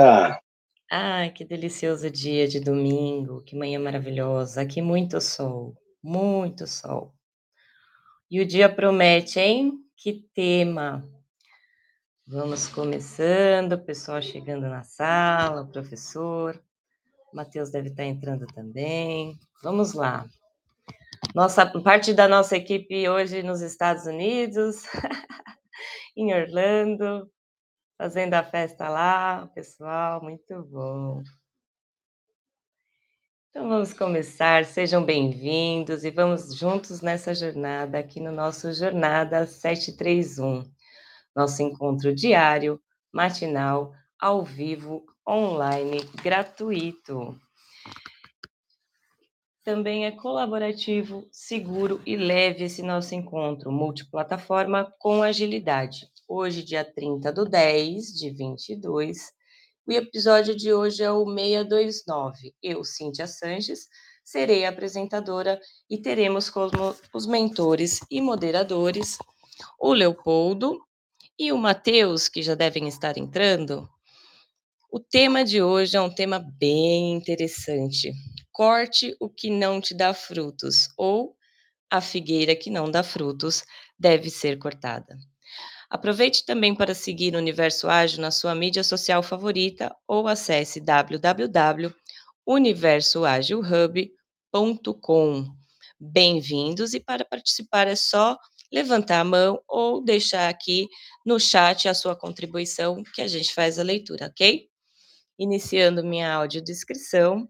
Ah. Ai, que delicioso dia de domingo, que manhã maravilhosa, aqui muito sol, muito sol. E o dia promete, hein? Que tema. Vamos começando, o pessoal chegando na sala, o professor, Matheus deve estar entrando também. Vamos lá. Nossa parte da nossa equipe hoje nos Estados Unidos, em Orlando, fazendo a festa lá, pessoal, muito bom. Então vamos começar, sejam bem-vindos e vamos juntos nessa jornada aqui no nosso Jornada 731, nosso encontro diário, matinal, ao vivo, online, gratuito. Também é colaborativo, seguro e leve esse nosso encontro, multiplataforma com agilidade. Hoje, dia 30 do 10 de 22, o episódio de hoje é o 629. Eu, Cíntia Sanches, serei apresentadora e teremos como os mentores e moderadores o Leopoldo e o Matheus, que já devem estar entrando. O tema de hoje é um tema bem interessante. Corte o que não te dá frutos, ou a figueira que não dá frutos deve ser cortada. Aproveite também para seguir o Universo Ágil na sua mídia social favorita ou acesse www.universoagilhub.com. Bem-vindos e para participar é só levantar a mão ou deixar aqui no chat a sua contribuição que a gente faz a leitura, ok? Iniciando minha audiodescrição,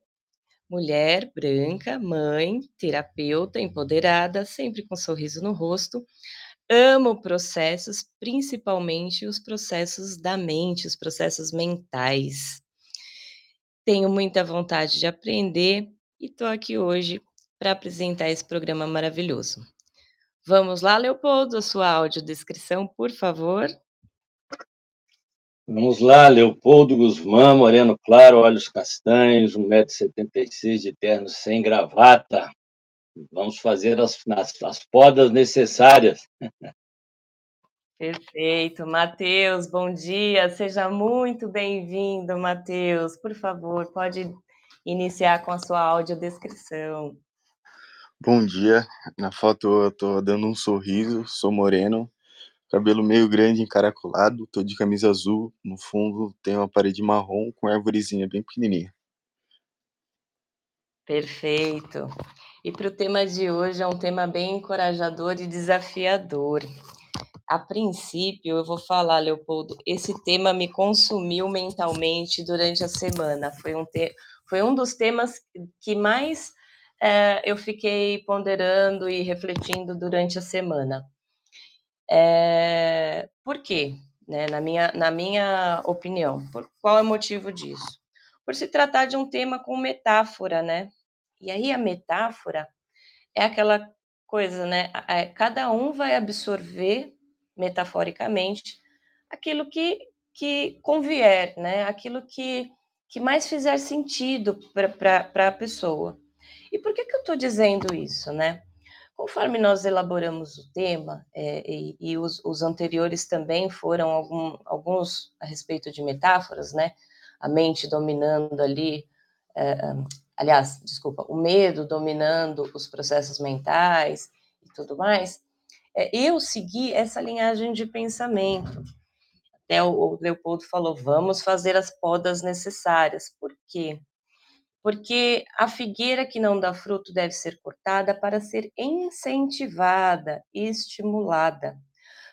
mulher branca, mãe, terapeuta, empoderada, sempre com um sorriso no rosto, amo processos, principalmente os processos da mente, os processos mentais. Tenho muita vontade de aprender e estou aqui hoje para apresentar esse programa maravilhoso. Vamos lá, Leopoldo, a sua audiodescrição, por favor. Vamos lá, Leopoldo Guzmán, moreno claro, olhos castanhos, 1,76m de terno sem gravata. Vamos fazer as, as, as podas necessárias. Perfeito. Matheus, bom dia. Seja muito bem-vindo, Matheus. Por favor, pode iniciar com a sua audiodescrição. Bom dia. Na foto eu tô dando um sorriso, sou moreno, cabelo meio grande, encaracolado, tô de camisa azul, no fundo tem uma parede marrom com árvorezinha bem pequenininha. Perfeito. E para o tema de hoje é um tema bem encorajador e desafiador. A princípio, eu vou falar, Leopoldo, esse tema me consumiu mentalmente durante a semana. Foi um, te... Foi um dos temas que mais é, eu fiquei ponderando e refletindo durante a semana. É... Por quê? Né, na, minha, na minha opinião, por qual é o motivo disso? Por se tratar de um tema com metáfora, né? E aí a metáfora é aquela coisa, né? Cada um vai absorver metaforicamente aquilo que, que convier, né? Aquilo que, que mais fizer sentido para a pessoa. E por que, que eu estou dizendo isso, né? Conforme nós elaboramos o tema, é, e, e os, os, anteriores também foram algum, alguns a respeito de metáforas, né? A mente dominando ali é, aliás, desculpa, o medo dominando os processos mentais e tudo mais, é, eu segui essa linhagem de pensamento. Até o, o Leopoldo falou, vamos fazer as podas necessárias. Por quê? Porque a figueira que não dá fruto deve ser cortada para ser incentivada, estimulada.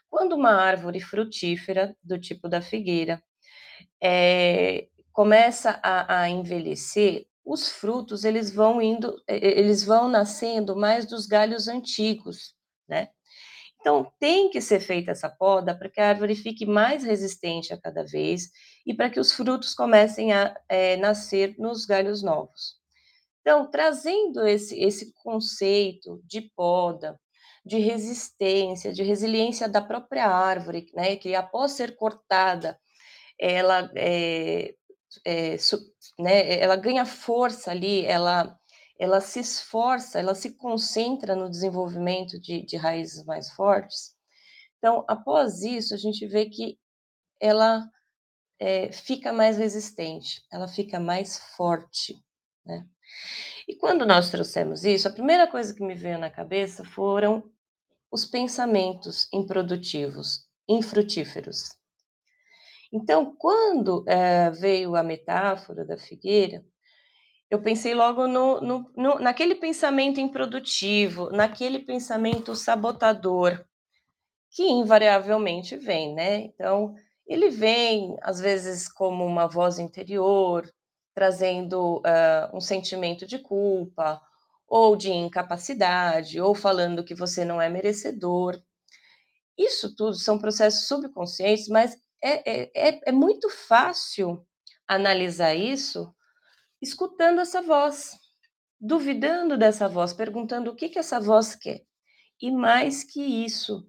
Quando uma árvore frutífera, do tipo da figueira, é, começa a, a envelhecer, os frutos eles vão indo, eles vão nascendo mais dos galhos antigos, né? Então tem que ser feita essa poda para que a árvore fique mais resistente a cada vez e para que os frutos comecem a é, nascer nos galhos novos. Então, trazendo esse, esse conceito de poda, de resistência, de resiliência da própria árvore, né, que após ser cortada, ela é, é, né, ela ganha força ali, ela, ela se esforça, ela se concentra no desenvolvimento de, de raízes mais fortes. Então, após isso, a gente vê que ela é, fica mais resistente, ela fica mais forte, né? E quando nós trouxemos isso, a primeira coisa que me veio na cabeça foram os pensamentos improdutivos, infrutíferos. Então, quando é, veio a metáfora da figueira, eu pensei logo no, no, no, naquele pensamento improdutivo, naquele pensamento sabotador, que invariavelmente vem, né? Então, ele vem, às vezes, como uma voz interior, trazendo uh, um sentimento de culpa, ou de incapacidade, ou falando que você não é merecedor. Isso tudo são processos subconscientes, mas é, é, é, é muito fácil analisar isso escutando essa voz, duvidando dessa voz, perguntando o que, que essa voz quer. E mais que isso,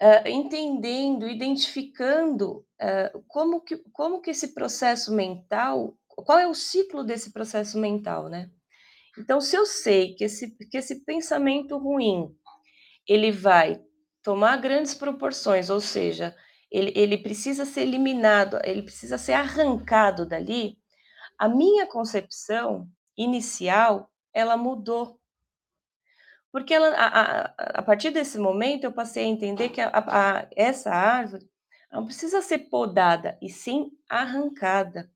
uh, entendendo, identificando uh, como, que, como que esse processo mental, qual é o ciclo desse processo mental, né? Então, se eu sei que esse, que esse pensamento ruim, ele vai tomar grandes proporções, ou seja, ele, ele precisa ser eliminado, ele precisa ser arrancado dali, a minha concepção inicial, ela mudou. Porque ela, a, a, a partir desse momento eu passei a entender que a, essa árvore não precisa ser podada, e sim arrancada.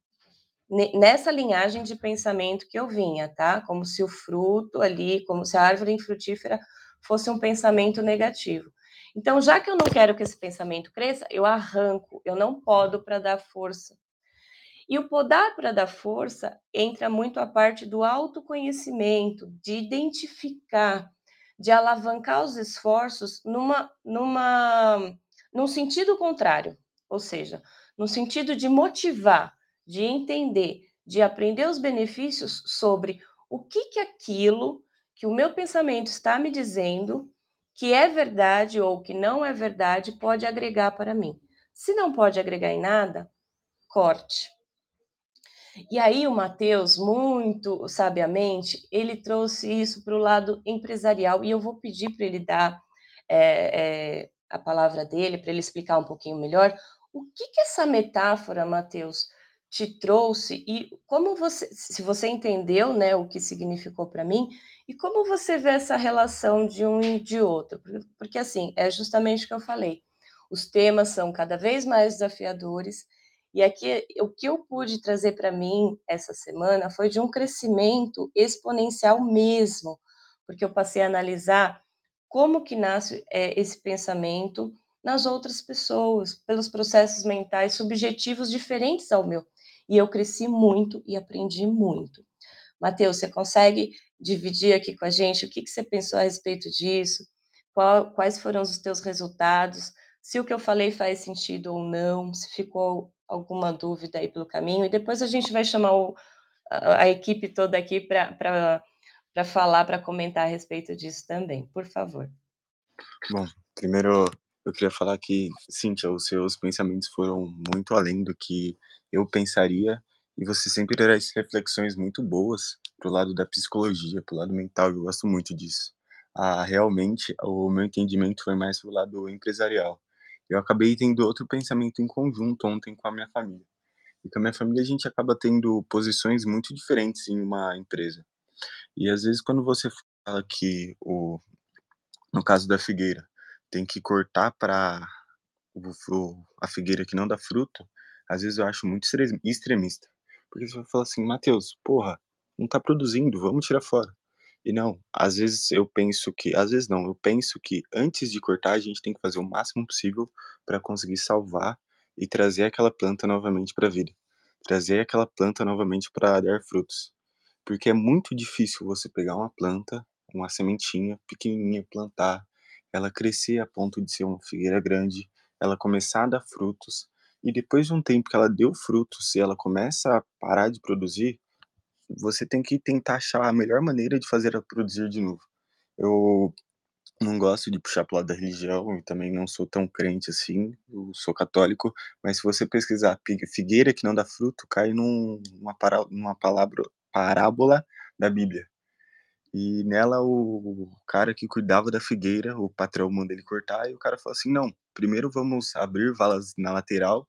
Nessa linhagem de pensamento que eu vinha, tá? Como se o fruto ali, como se a árvore infrutífera fosse um pensamento negativo. Então, já que eu não quero que esse pensamento cresça, eu arranco, eu não podo para dar força. E o podar para dar força entra muito a parte do autoconhecimento, de identificar de alavancar os esforços numa, numa, num sentido contrário, ou seja, no sentido de motivar, de entender, de aprender os benefícios sobre o que que aquilo que o meu pensamento está me dizendo que é verdade ou que não é verdade pode agregar para mim. Se não pode agregar em nada, corte. E aí o Matheus, muito sabiamente, ele trouxe isso para o lado empresarial, e eu vou pedir para ele dar é, é, a palavra dele, para ele explicar um pouquinho melhor o que, que essa metáfora, Matheus, te trouxe e como você, se você entendeu, né, o que significou para mim, e como você vê essa relação de um e de outro, porque, assim, é justamente o que eu falei, os temas são cada vez mais desafiadores, e aqui o que eu pude trazer para mim essa semana foi de um crescimento exponencial mesmo, porque eu passei a analisar como que nasce é, esse pensamento nas outras pessoas, pelos processos mentais subjetivos diferentes ao meu. E eu cresci muito e aprendi muito. Mateus, você consegue dividir aqui com a gente o que, que você pensou a respeito disso? Qual, quais foram os teus resultados? Se o que eu falei faz sentido ou não? Se ficou alguma dúvida aí pelo caminho, e depois a gente vai chamar o, a, a, equipe toda aqui para falar, para comentar a respeito disso também, por favor. Bom, primeiro eu queria falar que, Cíntia, os seus pensamentos foram muito além do que eu pensaria, e você sempre traz reflexões muito boas pro lado da psicologia, pro lado mental, eu gosto muito disso. Ah, realmente, o meu entendimento foi mais pro lado empresarial eu acabei tendo outro pensamento em conjunto ontem com a minha família. E com a minha família a gente acaba tendo posições muito diferentes em uma empresa. E às vezes quando você fala que o no caso da figueira, tem que cortar para a figueira que não dá fruto, às vezes eu acho muito extremista. Porque você vai falar assim, Matheus, porra, não tá produzindo, vamos tirar fora. E não, às vezes eu penso que às vezes não, eu penso que antes de cortar a gente tem que fazer o máximo possível para conseguir salvar e trazer aquela planta novamente para a vida. Trazer aquela planta novamente para dar frutos. Porque é muito difícil você pegar uma planta, uma sementinha pequenininha, plantar, ela crescer a ponto de ser uma figueira grande, ela começar a dar frutos, e depois de um tempo que ela deu frutos, se ela começa a parar de produzir, você tem que tentar achar a melhor maneira de fazer ela produzir de novo. Eu não gosto de puxar para lado da religião e também não sou tão crente assim, eu sou católico, mas se você pesquisar figueira que não dá fruto, cai num, numa, para, numa palavra, parábola da Bíblia. E nela o cara que cuidava da figueira, o patrão manda ele cortar, e o cara fala assim: não, primeiro vamos abrir valas na lateral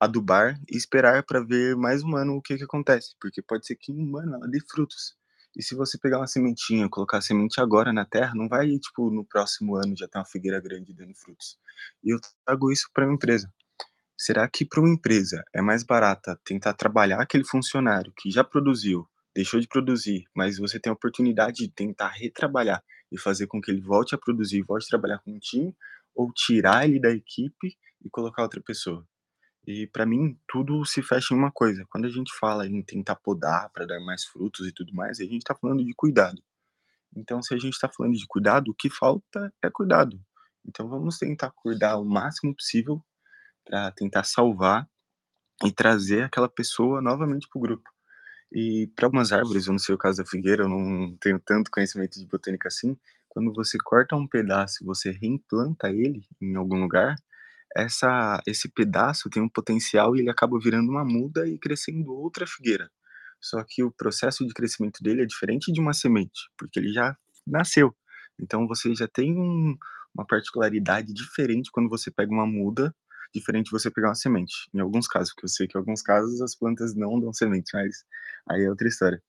adubar e esperar para ver mais um ano o que que acontece, porque pode ser que um ano ela dê frutos. E se você pegar uma sementinha, colocar a semente agora na terra, não vai, tipo, no próximo ano já ter uma figueira grande dando frutos. E eu trago isso para uma empresa. Será que para uma empresa é mais barata tentar trabalhar aquele funcionário que já produziu, deixou de produzir, mas você tem a oportunidade de tentar retrabalhar e fazer com que ele volte a produzir, volte a trabalhar com um time, ou tirar ele da equipe e colocar outra pessoa? E para mim tudo se fecha em uma coisa, quando a gente fala em tentar podar para dar mais frutos e tudo mais, a gente está falando de cuidado. Então se a gente está falando de cuidado, o que falta é cuidado. Então vamos tentar cuidar o máximo possível para tentar salvar e trazer aquela pessoa novamente para o grupo. E para algumas árvores, eu não sei o caso da figueira, eu não tenho tanto conhecimento de botânica assim, quando você corta um pedaço e você reimplanta ele em algum lugar, essa esse pedaço tem um potencial e ele acaba virando uma muda e crescendo outra figueira. Só que o processo de crescimento dele é diferente de uma semente, porque ele já nasceu. Então você já tem um uma particularidade diferente quando você pega uma muda, diferente você pegar uma semente. Em alguns casos, porque eu sei que em alguns casos as plantas não dão semente, mas aí é outra história.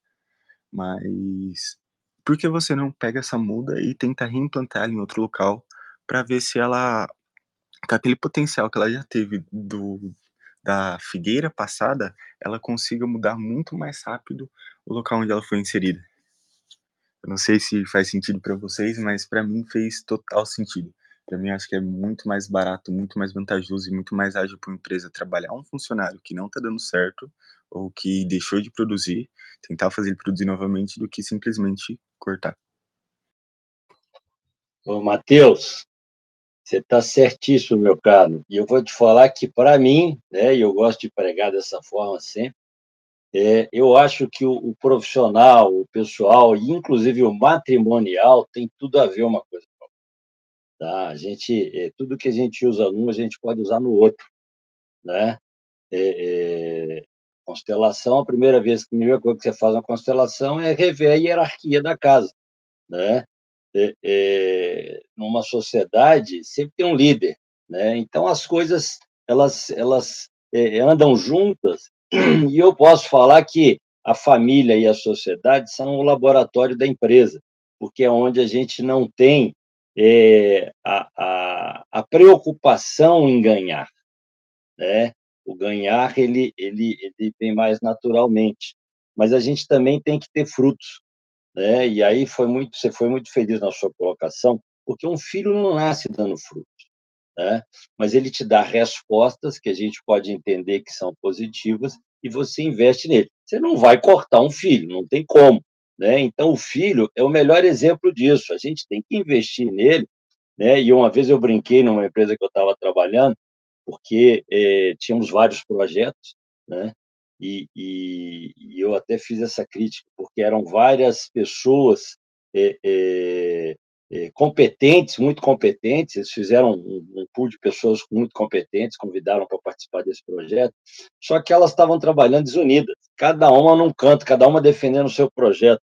Mas por que você não pega essa muda e tenta reimplantar ela em outro local, para ver se ela com aquele potencial que ela já teve do da figueira passada, ela consiga mudar muito mais rápido o local onde ela foi inserida. Eu não sei se faz sentido para vocês, mas para mim fez total sentido. Para mim acho que é muito mais barato, muito mais vantajoso e muito mais ágil para uma empresa trabalhar um funcionário que não está dando certo, ou que deixou de produzir, tentar fazer ele produzir novamente, do que simplesmente cortar. Ô, Matheus, você está certíssimo, meu caro. E eu vou te falar que, para mim, né, e eu gosto de pregar dessa forma sempre, é, eu acho que o, o, profissional, o pessoal, e inclusive o matrimonial, tem tudo a ver uma coisa. Tá? A gente, é, tudo que a gente usa num, a gente pode usar no outro. Né? É, é constelação, a primeira vez que primeira coisa que você faz uma constelação é rever a hierarquia da casa. Né? É, é, numa sociedade sempre tem um líder, né? Então as coisas elas elas é, andam juntas e eu posso falar que a família e a sociedade são o laboratório da empresa, porque é onde a gente não tem é, a, a, a, preocupação em ganhar, né? O ganhar ele, ele, ele vem mais naturalmente, mas a gente também tem que ter frutos, né? E aí foi muito, você foi muito feliz na sua colocação, porque um filho não nasce dando frutos, né? Mas ele te dá respostas que a gente pode entender que são positivas e você investe nele. Você não vai cortar um filho, não tem como, né? Então o filho é o melhor exemplo disso. A gente tem que investir nele, né? E uma vez eu brinquei numa empresa que eu estava trabalhando, porque eh, tínhamos vários projetos, né? E, e, e, eu até fiz essa crítica, porque eram várias pessoas é, é, competentes, muito competentes, eles fizeram um, um pool de pessoas muito competentes, convidaram para participar desse projeto, só que elas estavam trabalhando desunidas, cada uma num canto, cada uma defendendo o seu projeto.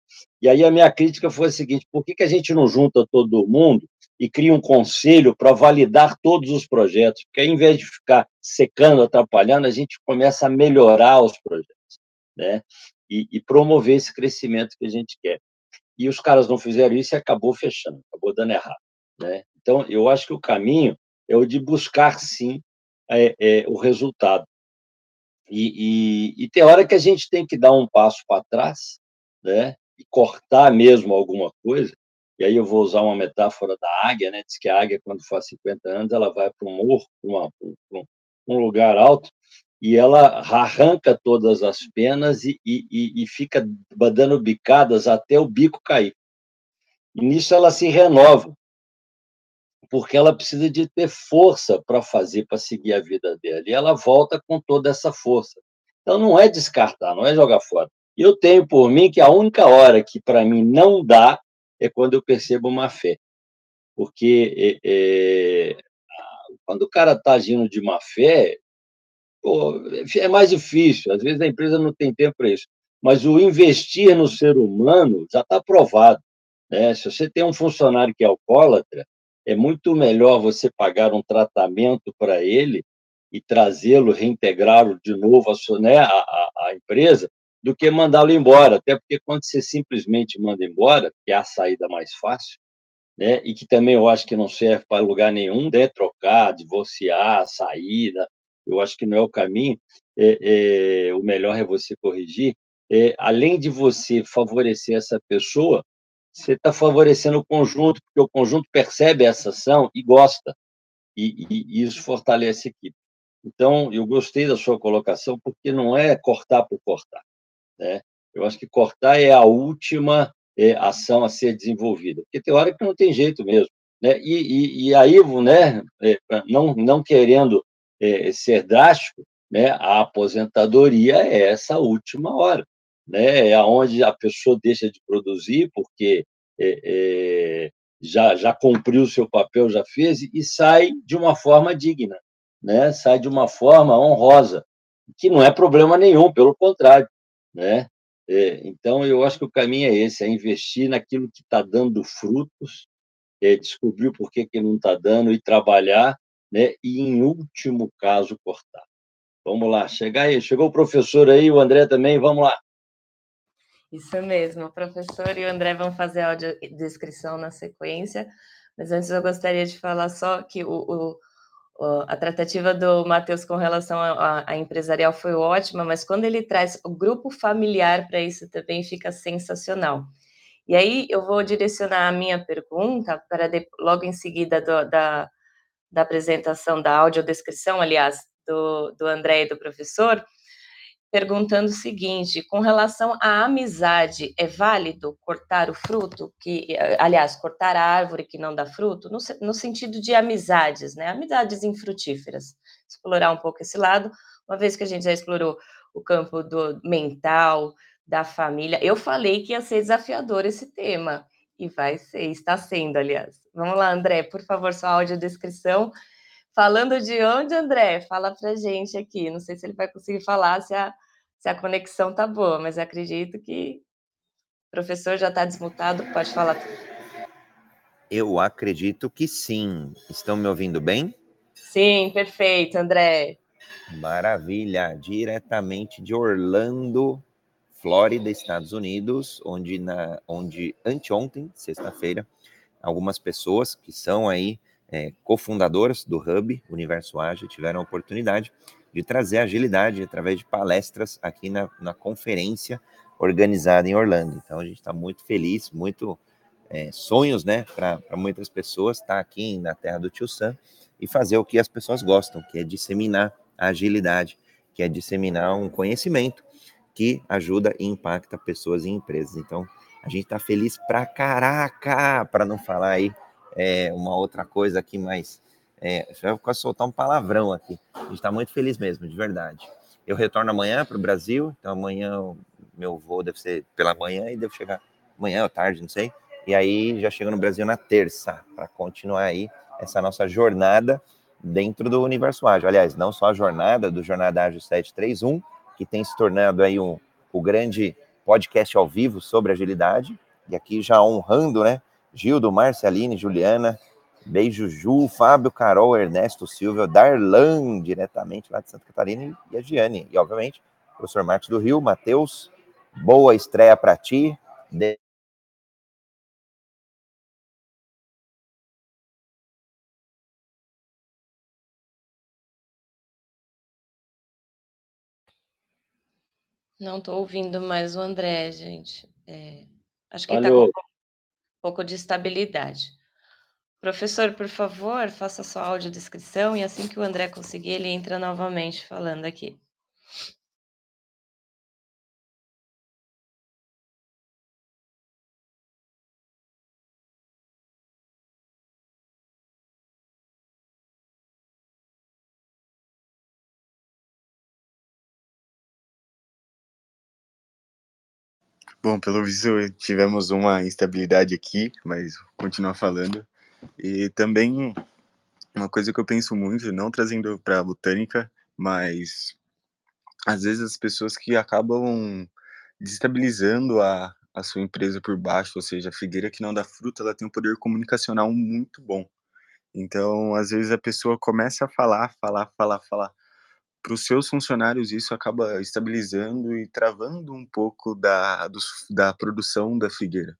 E aí a minha crítica foi a seguinte: por que, que a gente não junta todo mundo e cria um conselho para validar todos os projetos, porque ao invés de ficar secando, atrapalhando, a gente começa a melhorar os projetos, né? E, e, promover esse crescimento que a gente quer. E os caras não fizeram isso e acabou fechando, acabou dando errado, né? Então, eu acho que o caminho é o de buscar, sim, é, é, o resultado. E, e, e tem hora que a gente tem que dar um passo para trás, né? E cortar mesmo alguma coisa, e aí eu vou usar uma metáfora da águia, né? Diz que a águia, quando faz 50 anos, ela vai para um morro, para um lugar alto, e ela arranca todas as penas e, e, e fica dando bicadas até o bico cair. E nisso ela se renova, porque ela precisa de ter força para fazer, para seguir a vida dela. E ela volta com toda essa força. Então não é descartar, não é jogar fora. E eu tenho por mim que a única hora que para mim não dá é quando eu percebo uma fé. Porque é, é, quando o cara está agindo de má fé, pô, é mais difícil, às vezes a empresa não tem tempo para isso. Mas o investir no ser humano já está provado. Né? Se você tem um funcionário que é alcoólatra, é muito melhor você pagar um tratamento para ele e trazê-lo, reintegrá-lo de novo à, né, a, a empresa, do que mandá-lo embora. Até porque quando você simplesmente manda embora, que é a saída mais fácil, né, e que também eu acho que não serve para lugar nenhum, né, trocar, divorciar, né, eu acho que não é o caminho, é, é, o melhor é você corrigir. É, além de você favorecer essa pessoa, você está favorecendo o conjunto, porque o conjunto percebe essa ação e gosta, e, e, e isso fortalece a equipe. Então, eu gostei da sua colocação, porque não é cortar por cortar. Né? Eu acho que cortar é a última é, ação a ser desenvolvida, porque tem hora que não tem jeito mesmo. Né? E, e, e aí, né, é, não, não querendo é, ser drástico, né, a aposentadoria é essa última hora, né, é onde a pessoa deixa de produzir porque é, é, já, já cumpriu o seu papel, já fez, e sai de uma forma digna, né, sai de uma forma honrosa, que não é problema nenhum, pelo contrário. Né? É, então, eu acho que o caminho é esse, é investir naquilo que está dando frutos, é descobrir por que, que não está dando e trabalhar, né? e, em último caso, cortar. Vamos lá, chegar aí. Chegou o professor aí, o André também, vamos lá. Isso mesmo, o professor e o André vão fazer a audiodescrição na sequência, mas antes eu gostaria de falar só que o, o a tratativa do Matheus com relação à empresarial foi ótima, mas quando ele traz o grupo familiar para isso também fica sensacional. E aí eu vou direcionar a minha pergunta para de, logo em seguida do, da, da apresentação da audiodescrição, aliás, do, do André e do professor, perguntando o seguinte: com relação à amizade, é válido cortar o fruto, que, aliás, cortar a árvore que não dá fruto, no, no sentido de amizades, né? Amizades infrutíferas. Explorar um pouco esse lado, uma vez que a gente já explorou o campo do mental, da família. Eu falei que ia ser desafiador esse tema, e vai ser, está sendo, aliás. Vamos lá, André, por favor, sua audiodescrição Falando de onde, André? Fala pra gente aqui. Não sei se ele vai conseguir falar se a, se a conexão tá boa, mas acredito que o professor já está desmutado, pode falar. Eu acredito que sim. Estão me ouvindo bem? Sim, perfeito, André. Maravilha. Diretamente de Orlando, Flórida, Estados Unidos, onde, na, onde anteontem, sexta-feira, algumas pessoas que são aí é, cofundadoras do Hub Universo Ágil tiveram a oportunidade de trazer agilidade através de palestras aqui na, na conferência organizada em Orlando. Então a gente está muito feliz, muito é, sonhos, né, para muitas pessoas estar tá aqui na terra do Tio Sam e fazer o que as pessoas gostam, que é disseminar a agilidade, que é disseminar um conhecimento que ajuda e impacta pessoas e empresas. Então a gente está feliz pra caraca, para não falar aí é, uma outra coisa aqui, mas é, eu vou soltar um palavrão aqui. A gente está muito feliz mesmo, de verdade. Eu retorno amanhã para o Brasil, então amanhã meu voo deve ser pela manhã e devo chegar amanhã ou tarde, não sei. E aí já chego no Brasil na terça, para continuar aí essa nossa jornada dentro do Universo Ágil. Aliás, não só a jornada do Jornada Ágil 731, que tem se tornado aí um, o grande podcast ao vivo sobre agilidade, e aqui já honrando, né, Gildo, Marceline, Juliana, Beijo, Ju, Fábio, Carol, Ernesto, Silvio, Darlan, diretamente lá de Santa Catarina, e a Giane. E, obviamente, o professor Marcos do Rio, Matheus, boa estreia para ti. De... Não estou ouvindo mais o André, gente. É, acho que está com pouco de estabilidade. Professor, por favor, faça sua audiodescrição e assim que o André conseguir, ele entra novamente falando aqui. Bom, pelo visto tivemos uma instabilidade aqui, mas continuar falando. E também uma coisa que eu penso muito, não trazendo para a botânica, mas às vezes as pessoas que acabam desestabilizando a, a sua empresa por baixo, ou seja, a figueira que não dá fruta, ela tem um poder comunicacional muito bom. Então, às vezes a pessoa começa a falar, falar, falar, falar. Para os seus funcionários, isso acaba estabilizando e travando um pouco da, da produção da figueira.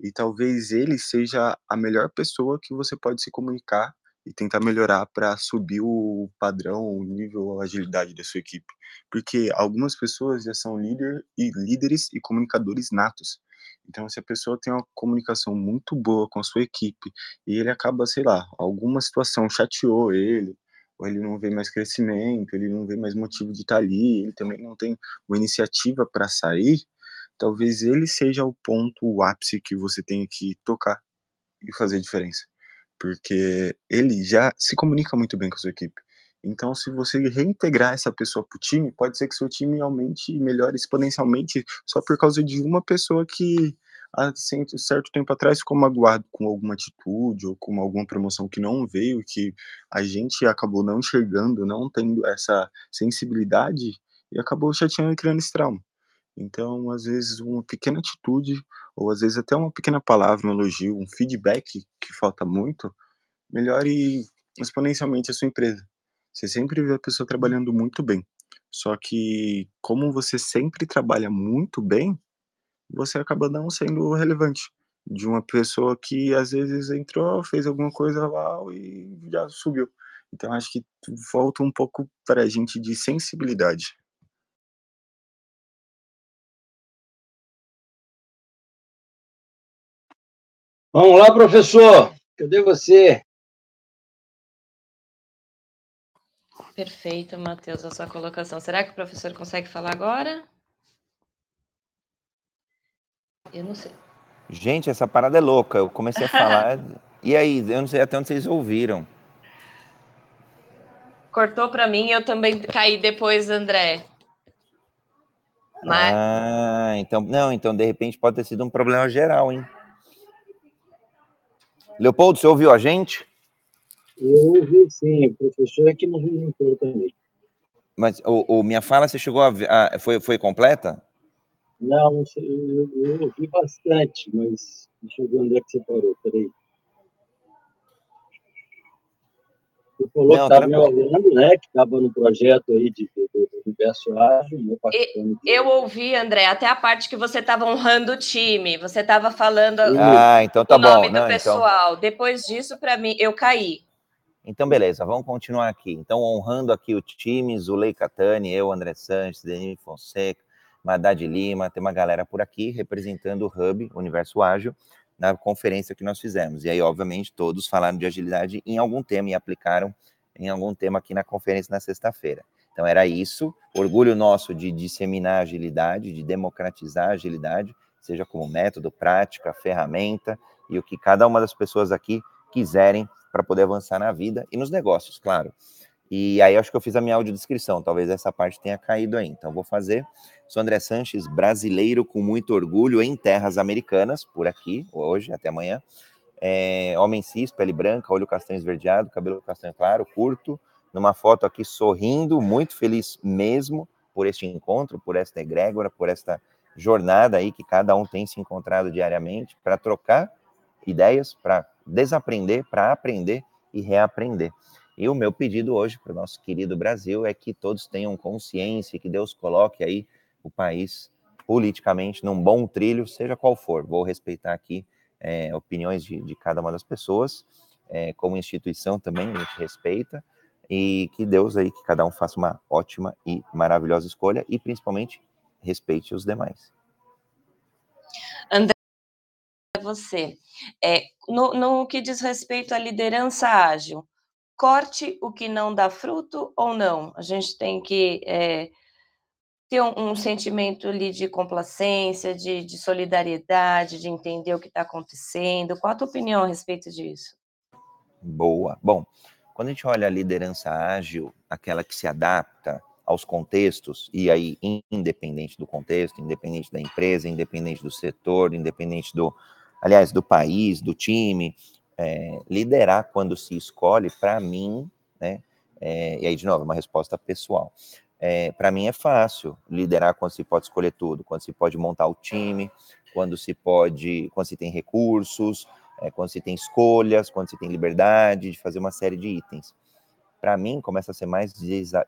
E talvez ele seja a melhor pessoa que você pode se comunicar e tentar melhorar para subir o padrão, o nível, a agilidade da sua equipe. Porque algumas pessoas já são líder e líderes e comunicadores natos. Então, se a pessoa tem uma comunicação muito boa com a sua equipe e ele acaba, sei lá, alguma situação chateou ele, ou ele não vê mais crescimento, ele não vê mais motivo de estar ali, ele também não tem uma iniciativa para sair, talvez ele seja o ponto, o ápice que você tenha que tocar e fazer diferença porque ele já se comunica muito bem com a sua equipe. Então, se você reintegrar essa pessoa para o time, pode ser que seu time aumente e melhore exponencialmente só por causa de uma pessoa que há certo tempo atrás ficou magoado com alguma atitude ou com alguma promoção que não veio, que a gente acabou não enxergando, não tendo essa sensibilidade e acabou chateando e criando esse trauma. Então, às vezes, uma pequena atitude, ou às vezes até uma pequena palavra, um elogio, um feedback que falta muito, melhore exponencialmente a sua empresa. Você sempre vê a pessoa trabalhando muito bem. Só que, como você sempre trabalha muito bem, você acaba não sendo relevante. De uma pessoa que às vezes entrou, fez alguma coisa lá e já subiu. Então, acho que falta um pouco para a gente de sensibilidade. Vamos lá, professor. Cadê você? Perfeito, Matheus, a sua colocação. Será que o professor consegue falar agora? Eu não sei. Gente, essa parada é louca. Eu comecei a falar. e aí, eu não sei até onde vocês ouviram. Cortou para mim, eu também caí depois, André. Mas... Ah, então, não, então de repente pode ter sido um problema geral, hein? Leopoldo, você ouviu a gente? Eu ouvi sim, o professor é que não visitou também. Mas o, o, minha fala, você chegou a, ver, a foi, foi completa? Não, eu, eu, ouvi bastante, mas deixa eu ver onde é que você parou, peraí. Você falou não, que estava me olhando, né? Que estava no projeto aí de, de, de universo ágil. Eu, eu ouvi, André, até a parte que você estava honrando o time. Você estava falando ah, então tá o nome bom. do Não, pessoal. Então... Depois disso, para mim, eu caí. Então, beleza, vamos continuar aqui. Então, honrando aqui o time, Zulei Catani, eu, André Sanches, Denis Fonseca, Madad Lima, tem uma galera por aqui representando o Hub, Universo Ágil, na conferência que nós fizemos. E aí, obviamente, todos falaram de agilidade em algum tema e aplicaram em algum tema aqui na conferência na sexta-feira. Então, era isso. Orgulho nosso de disseminar agilidade, de democratizar a agilidade, seja como método, prática, ferramenta e o que cada uma das pessoas aqui quiserem para poder avançar na vida e nos negócios, claro. E aí acho que eu fiz a minha audiodescrição, talvez essa parte tenha caído aí. Então vou fazer. Sou André Sanches, brasileiro com muito orgulho em terras americanas, por aqui, hoje, até amanhã. É, homem cis, pele branca, olho castanho esverdeado, cabelo castanho claro, curto, numa foto aqui sorrindo, muito feliz mesmo por este encontro, por esta egrégora, por esta jornada aí que cada um tem se encontrado diariamente para trocar ideias, para desaprender, para aprender e reaprender. E o meu pedido hoje para o nosso querido Brasil é que todos tenham consciência, que Deus coloque aí o país politicamente num bom trilho, seja qual for. Vou respeitar aqui é, opiniões de, de, cada uma das pessoas, é, como instituição também a gente respeita, e que Deus aí, que cada um faça uma ótima e maravilhosa escolha, e principalmente respeite os demais. André, você, é, no, no que diz respeito à liderança ágil, corte o que não dá fruto ou não? A gente tem que é, ter um, um, sentimento ali de complacência, de, de solidariedade, de entender o que está acontecendo. Qual a tua opinião a respeito disso? Boa. Bom, quando a gente olha a liderança ágil, aquela que se adapta aos contextos, e aí, independente do contexto, independente da empresa, independente do setor, independente do, aliás, do país, do time, é, liderar quando se escolhe, para mim, né? É, e aí, de novo, uma resposta pessoal. É, para mim é fácil liderar quando se pode escolher tudo, quando se pode montar o time, quando se pode, quando se tem recursos, é, quando se tem escolhas, quando se tem liberdade de fazer uma série de itens. Para mim, começa a ser mais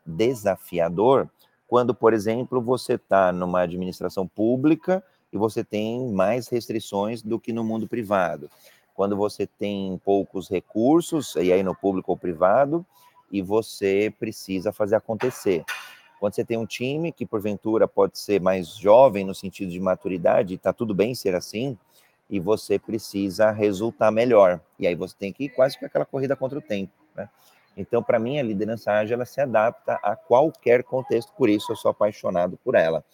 desafiador quando, por exemplo, você está numa administração pública e você tem mais restrições do que no mundo privado. Quando você tem poucos recursos, e aí no público ou privado, e você precisa fazer acontecer. Quando você tem um time que, porventura, pode ser mais jovem no sentido de maturidade, está tudo bem ser assim, e você precisa resultar melhor. E aí você tem que ir quase que aquela corrida contra o tempo. Né? Então, para mim, a liderança ágil ela se adapta a qualquer contexto, por isso eu sou apaixonado por ela.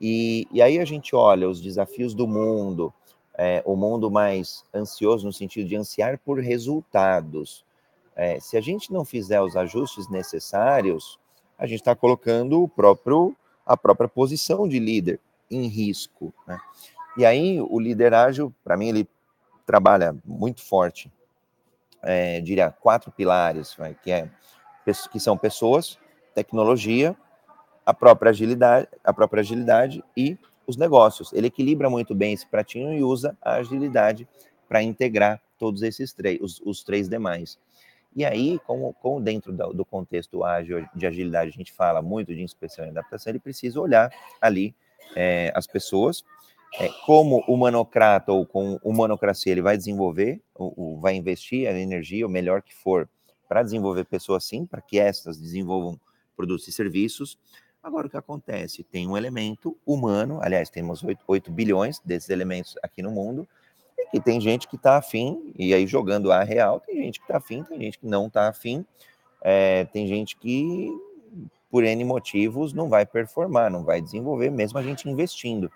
E, e aí a gente olha os desafios do mundo, é, o mundo mais ansioso no sentido de ansiar por resultados. É, se a gente não fizer os ajustes necessários, a gente está colocando o próprio, a própria posição de líder em risco. Né? E aí o líder ágil, para mim, ele trabalha muito forte é, diria, quatro pilares, né, que, é, que são pessoas, tecnologia, a própria agilidade, a própria agilidade e os negócios. Ele equilibra muito bem esse pratinho e usa a agilidade para integrar todos esses três, os, os, três demais. E aí, como, como dentro do, do, contexto ágil de agilidade a gente fala muito de inspeção e adaptação, ele precisa olhar ali é, as pessoas é, como o manocrata ou com o manocracia ele vai desenvolver, o, vai investir a energia, o melhor que for, para desenvolver pessoas assim, para que estas desenvolvam produtos e serviços. Agora, o que acontece? Tem um elemento humano, aliás, temos 8, 8 bilhões desses elementos aqui no mundo, e que tem gente que está afim, e aí jogando a real, tem gente que está afim, tem gente que não está afim, é, tem gente que, por N motivos, não vai performar, não vai desenvolver, mesmo a gente investindo.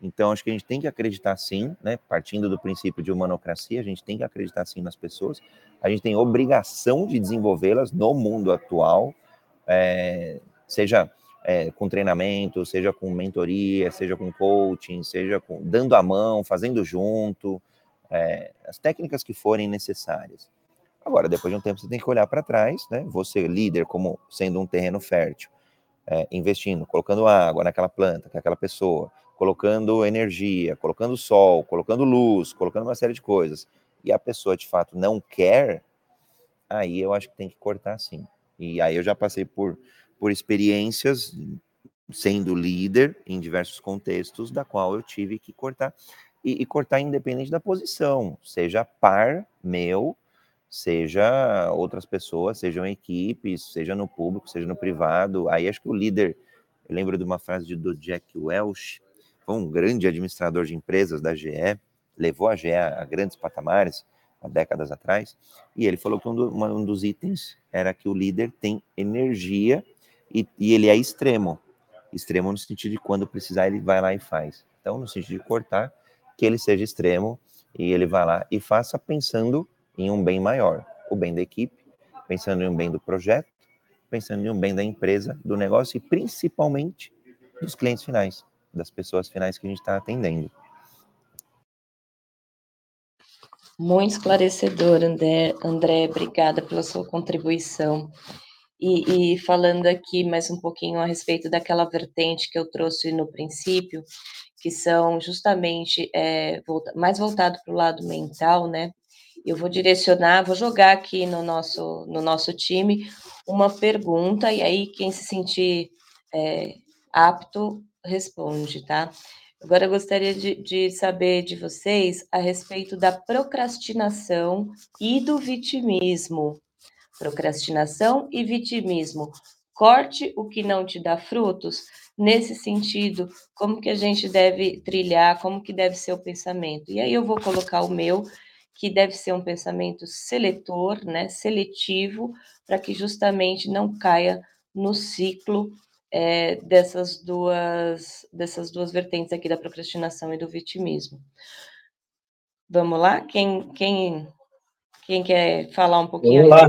Então, acho que a gente tem que acreditar sim, né? Partindo do princípio de humanocracia, a gente tem que acreditar sim nas pessoas. A gente tem obrigação de desenvolvê-las no mundo atual, é, seja é, com treinamento, seja com mentoria, seja com coaching, seja com dando a mão, fazendo junto, é, as técnicas que forem necessárias. Agora, depois de um tempo, você tem que olhar para trás, né? Você líder como sendo um terreno fértil, é, investindo, colocando água naquela planta, que é pessoa, colocando energia, colocando sol, colocando luz, colocando uma série de coisas, e a pessoa de fato não quer, aí eu acho que tem que cortar sim. E aí eu já passei por, por experiências sendo líder em diversos contextos, da qual eu tive que cortar. E, e cortar independente da posição, seja par meu, seja outras pessoas, sejam equipes, seja no público, seja no privado. Aí acho que o líder, eu lembro de uma frase do Jack Welch, foi um grande administrador de empresas da GE, levou a GE a grandes patamares há décadas atrás, e ele falou que um, do, um dos itens era que o líder tem energia e, e, ele é extremo. Extremo no sentido de quando precisar ele vai lá e faz. Então, no sentido de cortar, que ele seja extremo e ele vá lá e faça pensando em um bem maior, o bem da equipe, pensando em um bem do projeto, pensando em um bem da empresa, do negócio e principalmente dos clientes finais das pessoas finais que a gente está atendendo. Muito esclarecedor, André. André, obrigada pela sua contribuição. E, e, falando aqui mais um pouquinho a respeito daquela vertente que eu trouxe no princípio, que são justamente é, mais voltado para o lado mental, né? Eu vou direcionar, vou jogar aqui no nosso, no nosso time uma pergunta, e aí quem se sentir é, apto responde, tá? Agora eu gostaria de, de, saber de vocês a respeito da procrastinação e do vitimismo. Procrastinação e vitimismo. Corte o que não te dá frutos. Nesse sentido, como que a gente deve trilhar, como que deve ser o pensamento? E aí eu vou colocar o meu, que deve ser um pensamento seletor, né, seletivo, para que justamente não caia no ciclo é, dessas duas dessas duas vertentes aqui da procrastinação e do vitimismo. Vamos lá? Quem quem quem quer falar um pouquinho Vamos lá.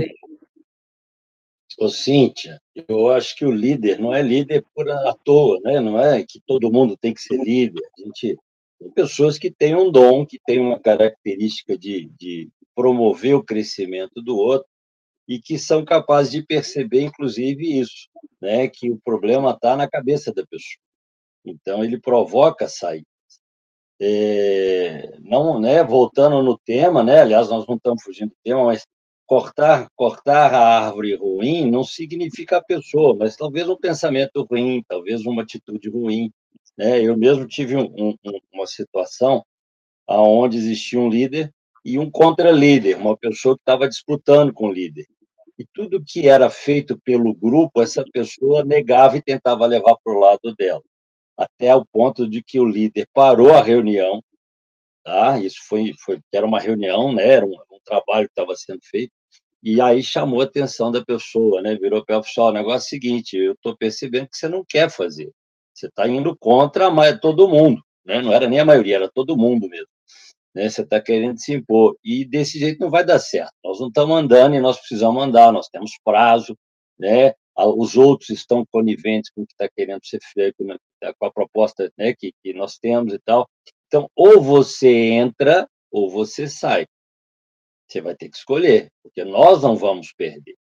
Ô, Cíntia, eu acho que o líder não é líder por à toa, né? não é que todo mundo tem que ser líder. A gente tem pessoas que têm um dom, que têm uma característica de, de promover o crescimento do outro, e que são capazes de perceber, inclusive, isso, né? que o problema está na cabeça da pessoa. Então, ele provoca saídas. é, não, né, voltando no tema, né, aliás, nós não estamos fugindo do tema, mas cortar, cortar a árvore ruim não significa a pessoa, mas talvez um pensamento ruim, talvez uma atitude ruim. Né? Eu mesmo tive um, um, uma situação onde existia um líder e um contra-líder, uma pessoa que estava disputando com o líder. E tudo que era feito pelo grupo, essa pessoa negava e tentava levar para o lado dela, até o ponto de que o líder parou a reunião, tá? Isso foi, foi era uma reunião, né? Era um, trabalho que estava sendo feito, e aí chamou a atenção da pessoa, né? Virou para o pessoal, o negócio é o seguinte, eu estou percebendo que você não quer fazer, você está indo contra todo mundo, né? Não era nem a maioria, era todo mundo mesmo né? Você está querendo se impor. E desse jeito não vai dar certo. Nós não estamos andando e nós precisamos andar, nós temos prazo, né? Os outros estão coniventes com o que está querendo ser feito, né? com a proposta né? que, que nós temos e tal. Então, ou você entra ou você sai. Você vai ter que escolher, porque nós não vamos perder.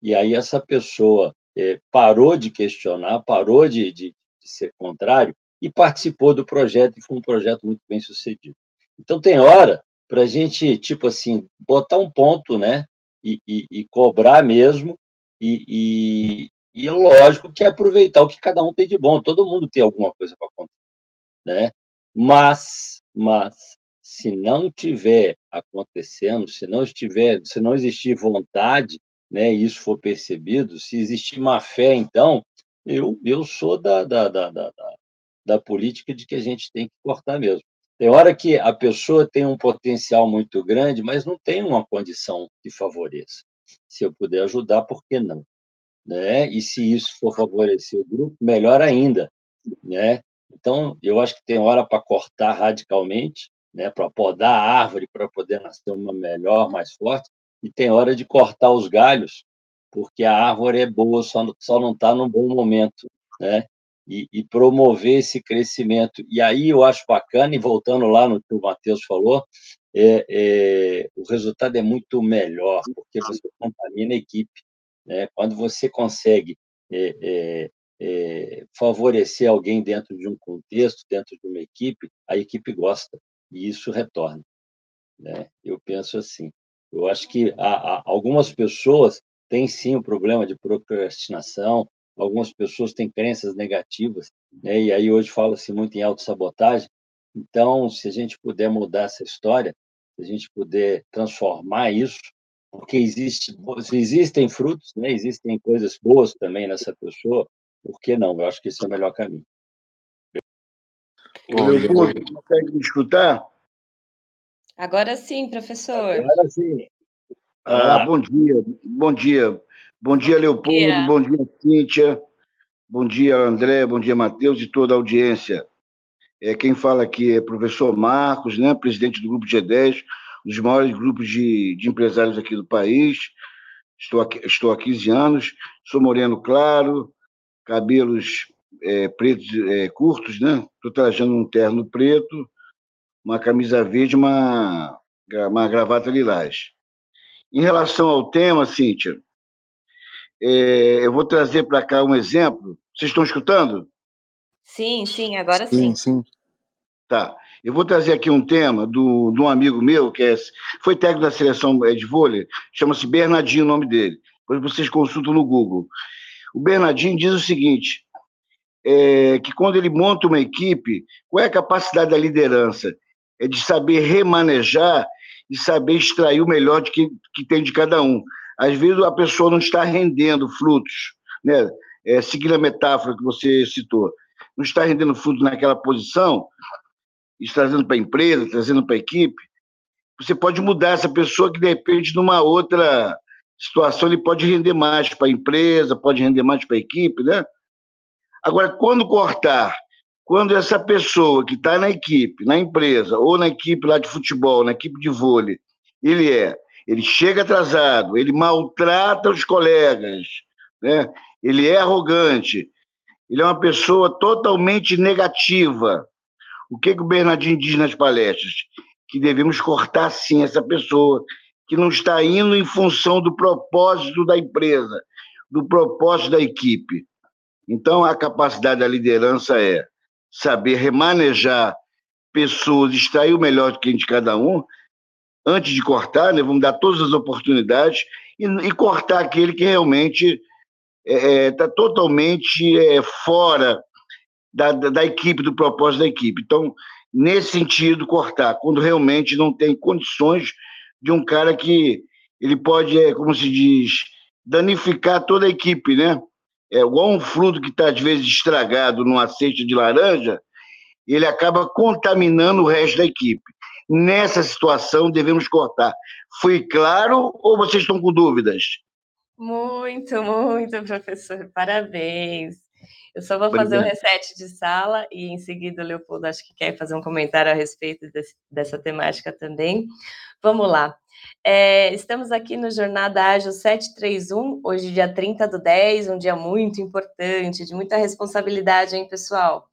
E aí essa pessoa é, parou de questionar, parou de, de, de ser contrário e participou do projeto, e foi um projeto muito bem sucedido. Então, tem hora para a gente, tipo assim, botar um ponto, né? E, e, e cobrar mesmo, e, e, lógico que é aproveitar o que cada um tem de bom. Todo mundo tem alguma coisa para contar, né? Mas, mas, se não tiver acontecendo, se não estiver, se não existir vontade, né? E isso for percebido, se existir má fé, então, eu, eu sou da, da, da, da, da política de que a gente tem que cortar mesmo. Tem hora que a pessoa tem um potencial muito grande, mas não tem uma condição que favoreça. Se eu puder ajudar, por que não? Né? E se isso for favorecer o grupo, melhor ainda. Né? Então, eu acho que tem hora para cortar radicalmente, né? para podar a árvore para poder nascer uma melhor, mais forte, e tem hora de cortar os galhos, porque a árvore é boa, só, só não está num bom momento. Né? e, e, promover esse crescimento. E aí eu acho bacana, e voltando lá no que o Matheus falou, é, é, o resultado é muito melhor, porque você contamina a equipe. Né? Quando você consegue é, é, é, favorecer alguém dentro de um contexto, dentro de uma equipe, a equipe gosta, e isso retorna. Né? Eu penso assim. Eu acho que há, há algumas pessoas têm sim o problema de procrastinação, algumas pessoas têm crenças negativas, né? e aí hoje fala-se muito em autossabotagem. Então, se a gente puder mudar essa história, se a gente puder transformar isso, porque existe, existem frutos, né? existem coisas boas também nessa pessoa, por que não? Eu acho que esse é o melhor caminho. Leopoldo, consegue me escutar? Agora sim, professor. Agora sim. Ah, bom dia, bom dia. Bom dia, Leopoldo. Bom dia, Cíntia. Bom dia, André. Bom dia, Matheus e toda a audiência. É, quem fala aqui é o professor Marcos, né, presidente do Grupo G10, um dos maiores grupos de, de empresários aqui do país. Estou aqui, estou há 15 anos, sou moreno claro, cabelos é, pretos é, curtos, né? Estou trajando um terno preto, uma camisa verde, uma, uma gravata lilás. Em relação ao tema, Cíntia, é, eu vou trazer para cá um exemplo. Vocês estão escutando? Sim, sim, agora sim. Sim, sim. Tá. Eu vou trazer aqui um tema do, de um amigo meu, que é, foi técnico da seleção é, de vôlei, chama-se Bernardinho o nome dele. Depois vocês consultam no Google. O Bernardinho diz o seguinte, é, que quando ele monta uma equipe, qual é a capacidade da liderança? É de saber remanejar e saber extrair o melhor de que, que tem de cada um. Às vezes a pessoa não está rendendo frutos, né? É, seguindo a metáfora que você citou, não está rendendo frutos naquela posição, trazendo para a empresa, trazendo para a equipe, você pode mudar essa pessoa que, de repente, numa outra situação, ele pode render mais para a empresa, pode render mais para a equipe, né? Agora, quando cortar, quando essa pessoa que está na equipe, na empresa, ou na equipe lá de futebol, na equipe de vôlei, ele é ele chega atrasado, ele maltrata os colegas, né? ele é arrogante, ele é uma pessoa totalmente negativa. O que, que o Bernardinho diz nas palestras? Que devemos cortar, sim, essa pessoa que não está indo em função do propósito da empresa, do propósito da equipe. Então, a capacidade da liderança é saber remanejar pessoas, extrair o melhor de cada um, antes de cortar, né, vamos dar todas as oportunidades e, e cortar aquele que realmente está é, é tá totalmente é, fora da, da, da, equipe, do propósito da equipe. Então, nesse sentido, cortar, quando realmente não tem condições de um cara que ele pode, é, como se diz, danificar toda a equipe, né? É igual um fruto que está, às vezes, estragado numa cesta de laranja, ele acaba contaminando o resto da equipe. Nessa situação, devemos cortar. Foi claro ou vocês estão com dúvidas? Muito, muito, professor. Parabéns. Eu só vou fazer o um reset de sala e em seguida o Leopoldo acho que quer fazer um comentário a respeito desse, dessa temática também. Vamos lá. É, estamos aqui no Jornada Ágil 731, hoje dia 30 do 10, um dia muito importante, de muita responsabilidade, hein, pessoal?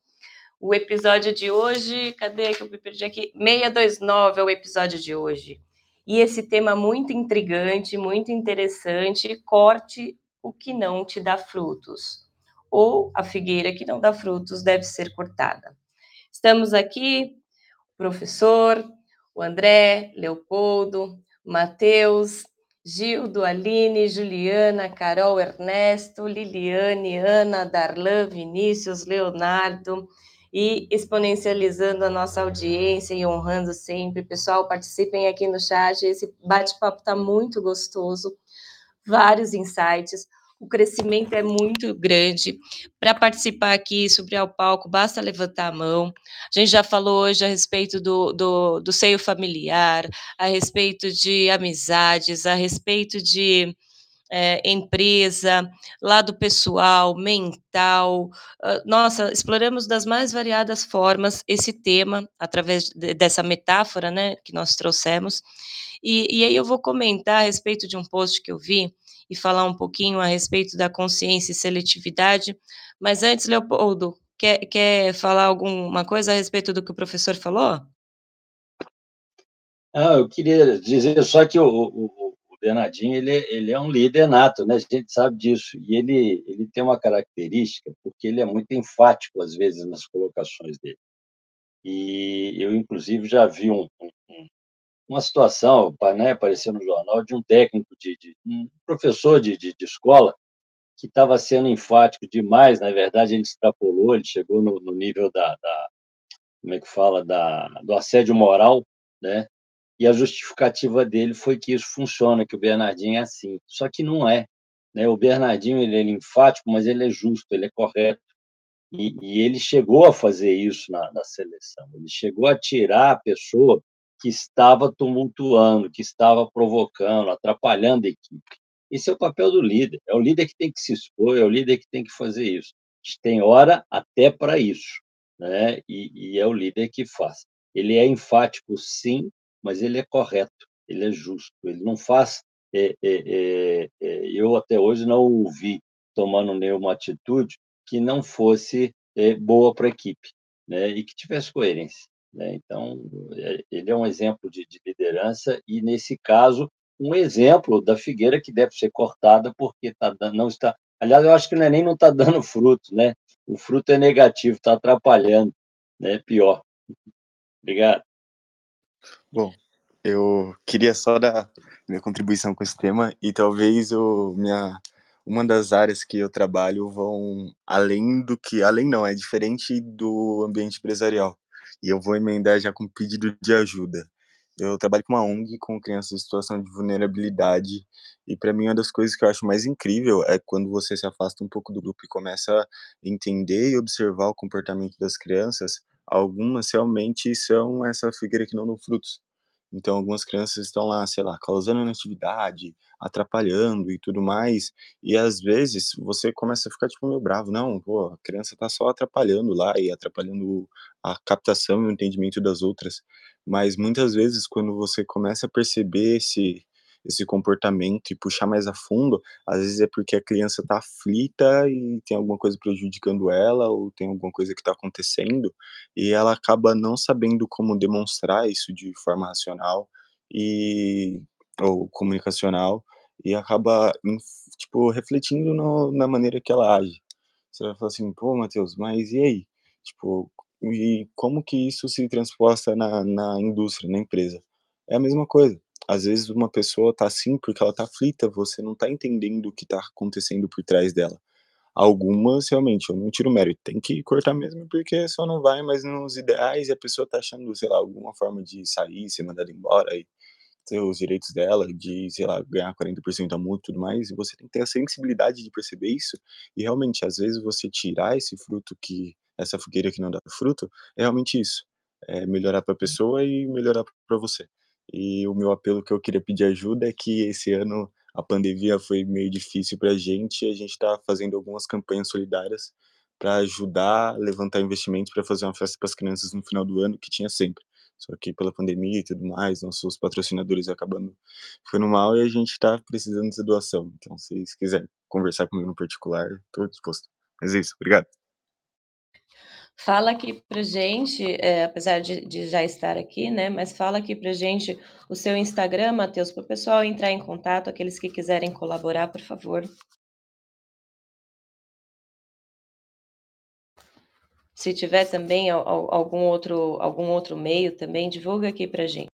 O episódio de hoje, cadê que eu me perdi aqui? 629 é o episódio de hoje. E esse tema muito intrigante, muito interessante, corte o que não te dá frutos ou a figueira que não dá frutos deve ser cortada. Estamos aqui, professor, o André, Leopoldo, Matheus, Gildo, Aline, Juliana, Carol, Ernesto, Liliane, Ana, Darlan, Vinícius, Leonardo, e exponencializando a nossa audiência e honrando sempre. Pessoal, participem aqui no chat, esse bate-papo está muito gostoso, vários insights o crescimento é muito grande. Para participar aqui, subir ao palco, basta levantar a mão. A gente já falou hoje a respeito do, do, do seio familiar, a respeito de amizades, a respeito de é, empresa, lado pessoal, mental. Ah, nossa, exploramos das mais variadas formas esse tema, através dessa metáfora né, que nós trouxemos. E, e aí eu vou comentar a respeito de um post que eu vi e falar um pouquinho a respeito da consciência e seletividade. Mas antes, Leopoldo, quer, quer falar alguma coisa a respeito do que o professor falou? Ah, eu queria dizer só que o, o, o Bernardinho ele, ele é um líder nato, né? A gente sabe disso. E ele, ele tem uma característica, porque ele é muito enfático, às vezes, nas colocações dele. E eu, inclusive, já vi um, um, uma situação, né, apareceu no jornal, de um técnico, de, de um professor de, de, de escola, que estava sendo enfático demais, na verdade, ele extrapolou, ele chegou no, no nível da, da, como é que fala, da, do assédio moral, né? E a justificativa dele foi que isso funciona, que o Bernardinho é assim. Só que não é. Né? O Bernardinho ele é enfático, mas ele é justo, ele é correto. E, e ele chegou a fazer isso na, na seleção. Ele chegou a tirar a pessoa que estava tumultuando, que estava provocando, atrapalhando a equipe. Esse é o papel do líder. É o líder que tem que se expor, é o líder que tem que fazer isso. A gente tem hora até para isso, né? E, e, é o líder que faz. Ele é enfático, sim, mas ele é correto, ele é justo. Ele não faz. É, é, é, é eu até hoje não ouvi tomando nenhuma atitude que não fosse é, boa para a equipe, né? E que tivesse coerência. Né? Então, é, ele é um exemplo de, de, liderança e, nesse caso, um exemplo da figueira que deve ser cortada porque tá, não está. Aliás, eu acho que o neném não está dando fruto, né? O fruto é negativo, está atrapalhando, né? Pior. Obrigado. Bom, eu queria só dar minha contribuição com esse tema e talvez eu, minha uma das áreas que eu trabalho vão além do que além não é diferente do ambiente empresarial e eu vou emendar já com pedido de ajuda. Eu trabalho com uma ONG com crianças em situação de vulnerabilidade, e para mim uma das coisas que eu acho mais incrível é quando você se afasta um pouco do grupo e começa a entender e observar o comportamento das crianças, algumas realmente são essa figueira que não dão frutos. Então, algumas crianças estão lá, sei lá, causando inatividade, atrapalhando e tudo mais. E às vezes você começa a ficar tipo meio bravo, não, pô, a criança tá só atrapalhando lá e atrapalhando a captação e o entendimento das outras. Mas muitas vezes quando você começa a perceber esse esse comportamento e puxar mais a fundo, às vezes é porque a criança está aflita e tem alguma coisa prejudicando ela, ou tem alguma coisa que está acontecendo, e ela acaba não sabendo como demonstrar isso de forma racional e ou comunicacional, e acaba, tipo, refletindo no, na maneira que ela age. Você vai falar assim, pô, Matheus, mas e aí? Tipo, e como que isso se transposta na, na indústria, na empresa? É a mesma coisa. Às vezes uma pessoa tá assim porque ela tá aflita, você não tá entendendo o que tá acontecendo por trás dela. Algumas, realmente, eu não tiro mérito, tem que cortar mesmo, porque só não vai mais nos ideais e a pessoa tá achando, sei lá, alguma forma de sair, ser mandada embora e ter os direitos dela, de, sei lá, ganhar 40% da multa e tudo mais, e você tem que ter a sensibilidade de perceber isso, e realmente, às vezes, você tirar esse fruto que essa fogueira que não dá fruto, é realmente isso, é melhorar para a pessoa e melhorar para você. E o meu apelo que eu queria pedir ajuda é que esse ano a pandemia foi meio difícil para a gente e a gente está fazendo algumas campanhas solidárias para ajudar a levantar investimentos para fazer uma festa para as crianças no final do ano, que tinha sempre. Só que pela pandemia e tudo mais, nossos patrocinadores acabando ficando mal e a gente está precisando dessa doação. Então, se vocês quiserem conversar comigo no particular, estou disposto. Mas é isso, obrigado. Fala aqui pra gente, é, apesar de, de, já estar aqui, né? Mas fala aqui pra gente o seu Instagram, Matheus, para o pessoal entrar em contato, aqueles que quiserem colaborar, por favor. Se tiver também algum outro, algum outro meio também, divulga aqui pra gente.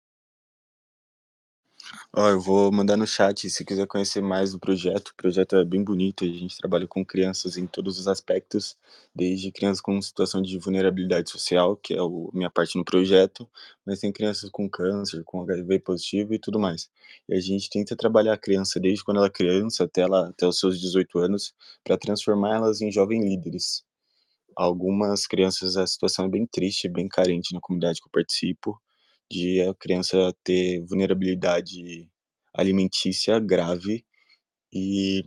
Ó, eu vou mandar no chat se quiser conhecer mais do projeto. O projeto é bem bonito, a gente trabalha com crianças em todos os aspectos, desde crianças com situação de vulnerabilidade social, que é a minha parte no projeto, mas tem crianças com câncer, com HIV positivo e tudo mais. E a gente tenta trabalhar a criança desde quando ela é criança até, ela, até os seus 18 anos, para transformá-las em jovens líderes. Algumas crianças, a situação é bem triste, bem carente na comunidade que eu participo, de a criança ter vulnerabilidade alimentícia grave e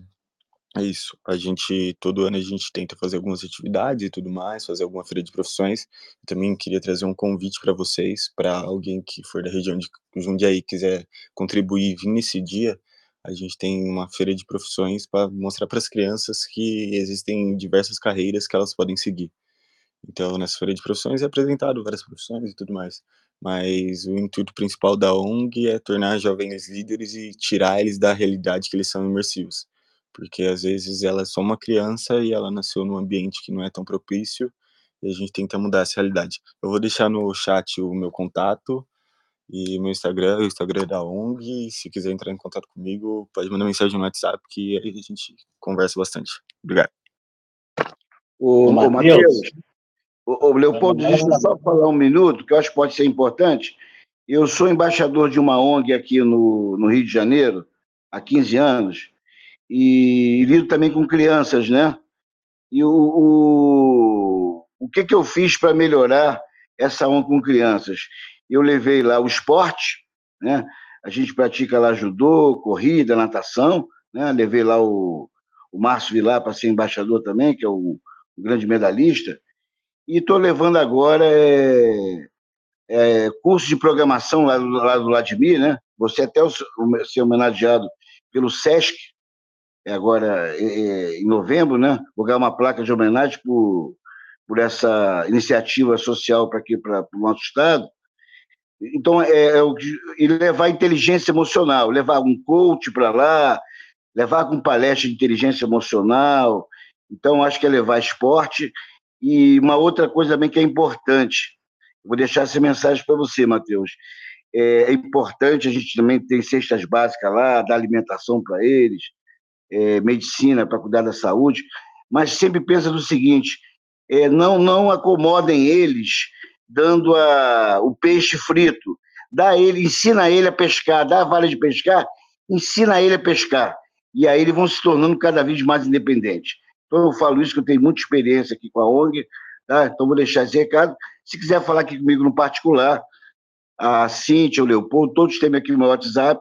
é isso. A gente todo ano a gente tenta fazer algumas atividades e tudo mais, fazer alguma feira de profissões. Eu também queria trazer um convite para vocês, para alguém que for da região de Jundiaí quiser contribuir e vir nesse dia, a gente tem uma feira de profissões para mostrar para as crianças que existem diversas carreiras que elas podem seguir. Então, nessa feira de profissões é apresentado várias profissões e tudo mais mas o intuito principal da ONG é tornar jovens líderes e tirar eles da realidade que eles são imersivos. Porque às vezes ela é só uma criança e ela nasceu num ambiente que não é tão propício e a gente tenta mudar essa realidade. Eu vou deixar no chat o meu contato e meu Instagram, o Instagram da ONG. Se quiser entrar em contato comigo, pode mandar mensagem no WhatsApp que aí a gente conversa bastante. Obrigado. O, o Leopoldo, deixa eu só falar um minuto, que eu acho que pode ser importante. Eu sou embaixador de uma ONG aqui no, no Rio de Janeiro, há 15 anos, e lido também com crianças, né? E o, o, o que, que eu fiz para melhorar essa ONG com crianças? Eu levei lá o esporte, né? A gente pratica lá judô, corrida, natação, né? Levei lá o, o Márcio Vilar para ser embaixador também, que é o, o grande medalhista. E estou levando agora é, é, curso de programação lá do, lá do Vladimir, né? Você até ser homenageado pelo SESC, é agora é, é, em novembro, né? Vou ganhar uma placa de homenagem por, por essa iniciativa social para aqui, para o nosso estado. Então, é, é, e levar inteligência emocional, levar um coach para lá, levar com palestra de inteligência emocional. Então, acho que é levar esporte e uma outra coisa também que é importante, vou deixar essa mensagem para você, Matheus. É, é, importante a gente também ter cestas básicas lá, dar alimentação para eles, é, medicina para cuidar da saúde, mas sempre pensa no seguinte: é, não, não acomodem eles dando a, o peixe frito. Dá ele, ensina ele a pescar, dá a vara de pescar, ensina ele a pescar. E aí eles vão se tornando cada vez mais independentes. Então, eu falo isso que eu tenho muita experiência aqui com a ONG, tá? então vou deixar esse recado. Se quiser falar aqui comigo no particular, a Cíntia, o Leopoldo, todos têm aqui no meu WhatsApp.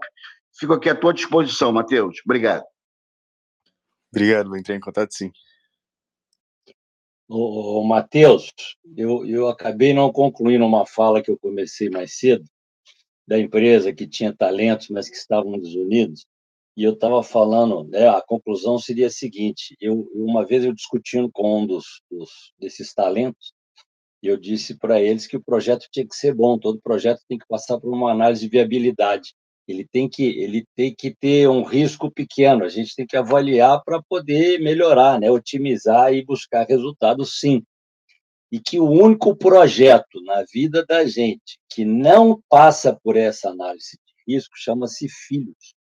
Fico aqui à tua disposição, Matheus. Obrigado. Obrigado, vou entrar em contato sim. Ô, ô Matheus, eu, eu acabei não concluindo uma fala que eu comecei mais cedo, da empresa que tinha talentos, mas que estavam desunidos e eu estava falando, né, a conclusão seria a seguinte: eu uma vez eu discutindo com um dos, dos desses talentos, eu disse para eles que o projeto tinha que ser bom, todo projeto tem que passar por uma análise de viabilidade. Ele tem que ele tem que ter um risco pequeno. A gente tem que avaliar para poder melhorar, né, otimizar e buscar resultados, sim. e que o único projeto na vida da gente que não passa por essa análise de risco chama-se filhos.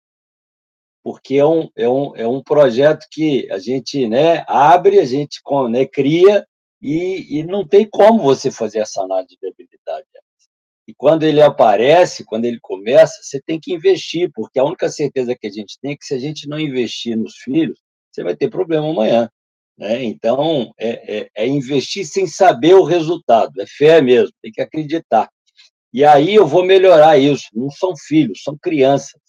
Porque é um, é, um, é um projeto que a gente né, abre, a gente né, cria, e, e não tem como você fazer essa análise de habilidade. E quando ele aparece, quando ele começa, você tem que investir, porque a única certeza que a gente tem é que se a gente não investir nos filhos, você vai ter problema amanhã. Né? Então, é, é, é investir sem saber o resultado, é fé mesmo, tem que acreditar. E aí eu vou melhorar isso. Não são filhos, são crianças.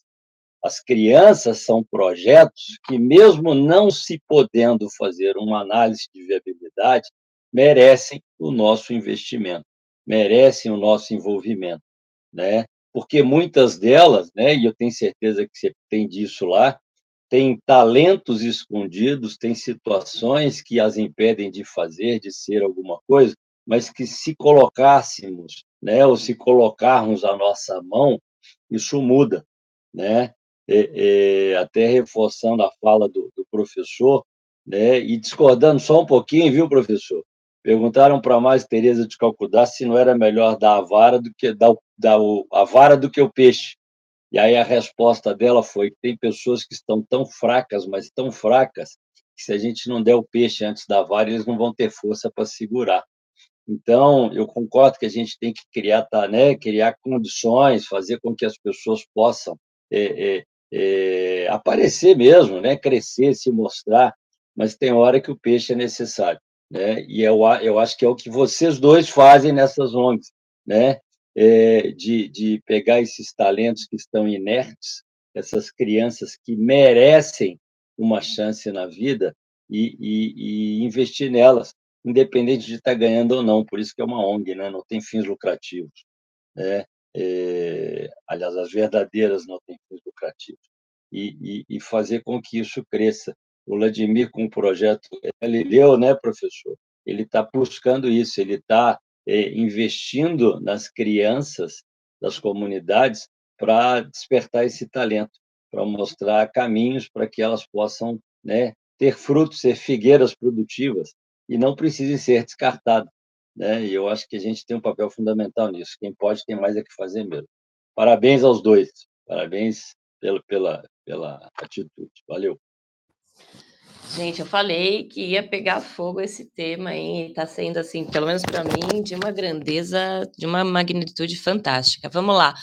As crianças são projetos que, mesmo não se podendo fazer uma análise de viabilidade, merecem o nosso investimento, merecem o nosso envolvimento, né? Porque muitas delas, né, e eu tenho certeza que você tem disso lá, tem talentos escondidos, tem situações que as impedem de fazer, de ser alguma coisa, mas que se colocássemos, né, ou se colocarmos a nossa mão, isso muda, né? É, é, até reforçando a fala do, do, professor, né, e discordando só um pouquinho, viu, professor? Perguntaram para mais Teresa de Calcutá se não era melhor dar a vara do que dar, dar o, a vara do que o peixe. E aí a resposta dela foi tem pessoas que estão tão fracas, mas tão fracas, que se a gente não der o peixe antes da vara, eles não vão ter força para segurar. Então, eu concordo que a gente tem que criar, tá, né, criar condições, fazer com que as pessoas possam é, é, é, aparecer mesmo, né, crescer, se mostrar, mas tem hora que o peixe é necessário. Né? E eu, eu acho que é o que vocês dois fazem nessas ONGs, né? é, de, de pegar esses talentos que estão inertes, essas crianças que merecem uma chance na vida e, e, e investir nelas, independente de estar ganhando ou não. Por isso que é uma ONG, né? não tem fins lucrativos. Né? É, aliás, as verdadeiras não têm fins lucrativos. E, e, e, fazer com que isso cresça. O Vladimir, com o projeto Galileu, né, professor? Ele está buscando isso, ele está é, investindo nas crianças das comunidades para despertar esse talento, para mostrar caminhos para que elas possam né, ter frutos, ser figueiras produtivas e não precisem ser descartadas. Né? E eu acho que a gente tem um papel fundamental nisso. Quem pode tem mais é que fazer mesmo. Parabéns aos dois. Parabéns pela, pela, pela atitude. Valeu. Gente, eu falei que ia pegar fogo esse tema aí, está sendo assim, pelo menos para mim, de uma grandeza, de uma magnitude fantástica. Vamos lá.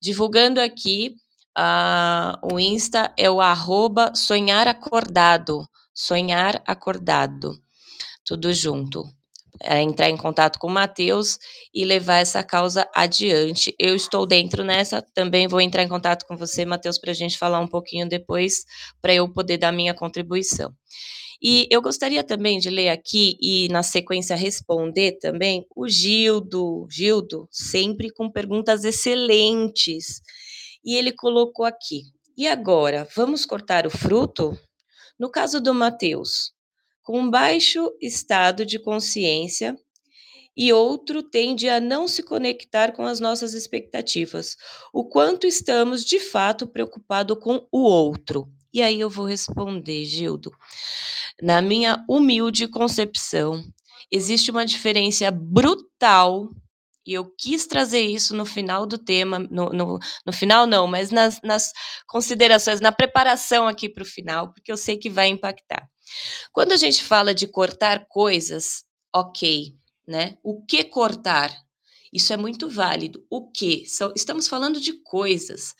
Divulgando aqui, uh, o Insta é o arroba sonhar acordado, sonhar acordado, tudo junto é, entrar em contato com o Matheus e levar essa causa adiante. Eu estou dentro nessa, também vou entrar em contato com você, Matheus, para a gente falar um pouquinho depois, para eu poder dar minha contribuição. E eu gostaria também de ler aqui e, na sequência, responder também o Gildo, Gildo, sempre com perguntas excelentes. E ele colocou aqui: e agora, vamos cortar o fruto? No caso do Matheus, com baixo estado de consciência e outro tende a não se conectar com as nossas expectativas. O quanto estamos de fato preocupados com o outro? E aí eu vou responder, Gildo. Na minha humilde concepção, existe uma diferença brutal e eu quis trazer isso no final do tema, no, no, no final não, mas nas, nas considerações, na preparação aqui para o final, porque eu sei que vai impactar. Quando a gente fala de cortar coisas, ok, né? O que cortar? Isso é muito válido. O que? Estamos falando de coisas.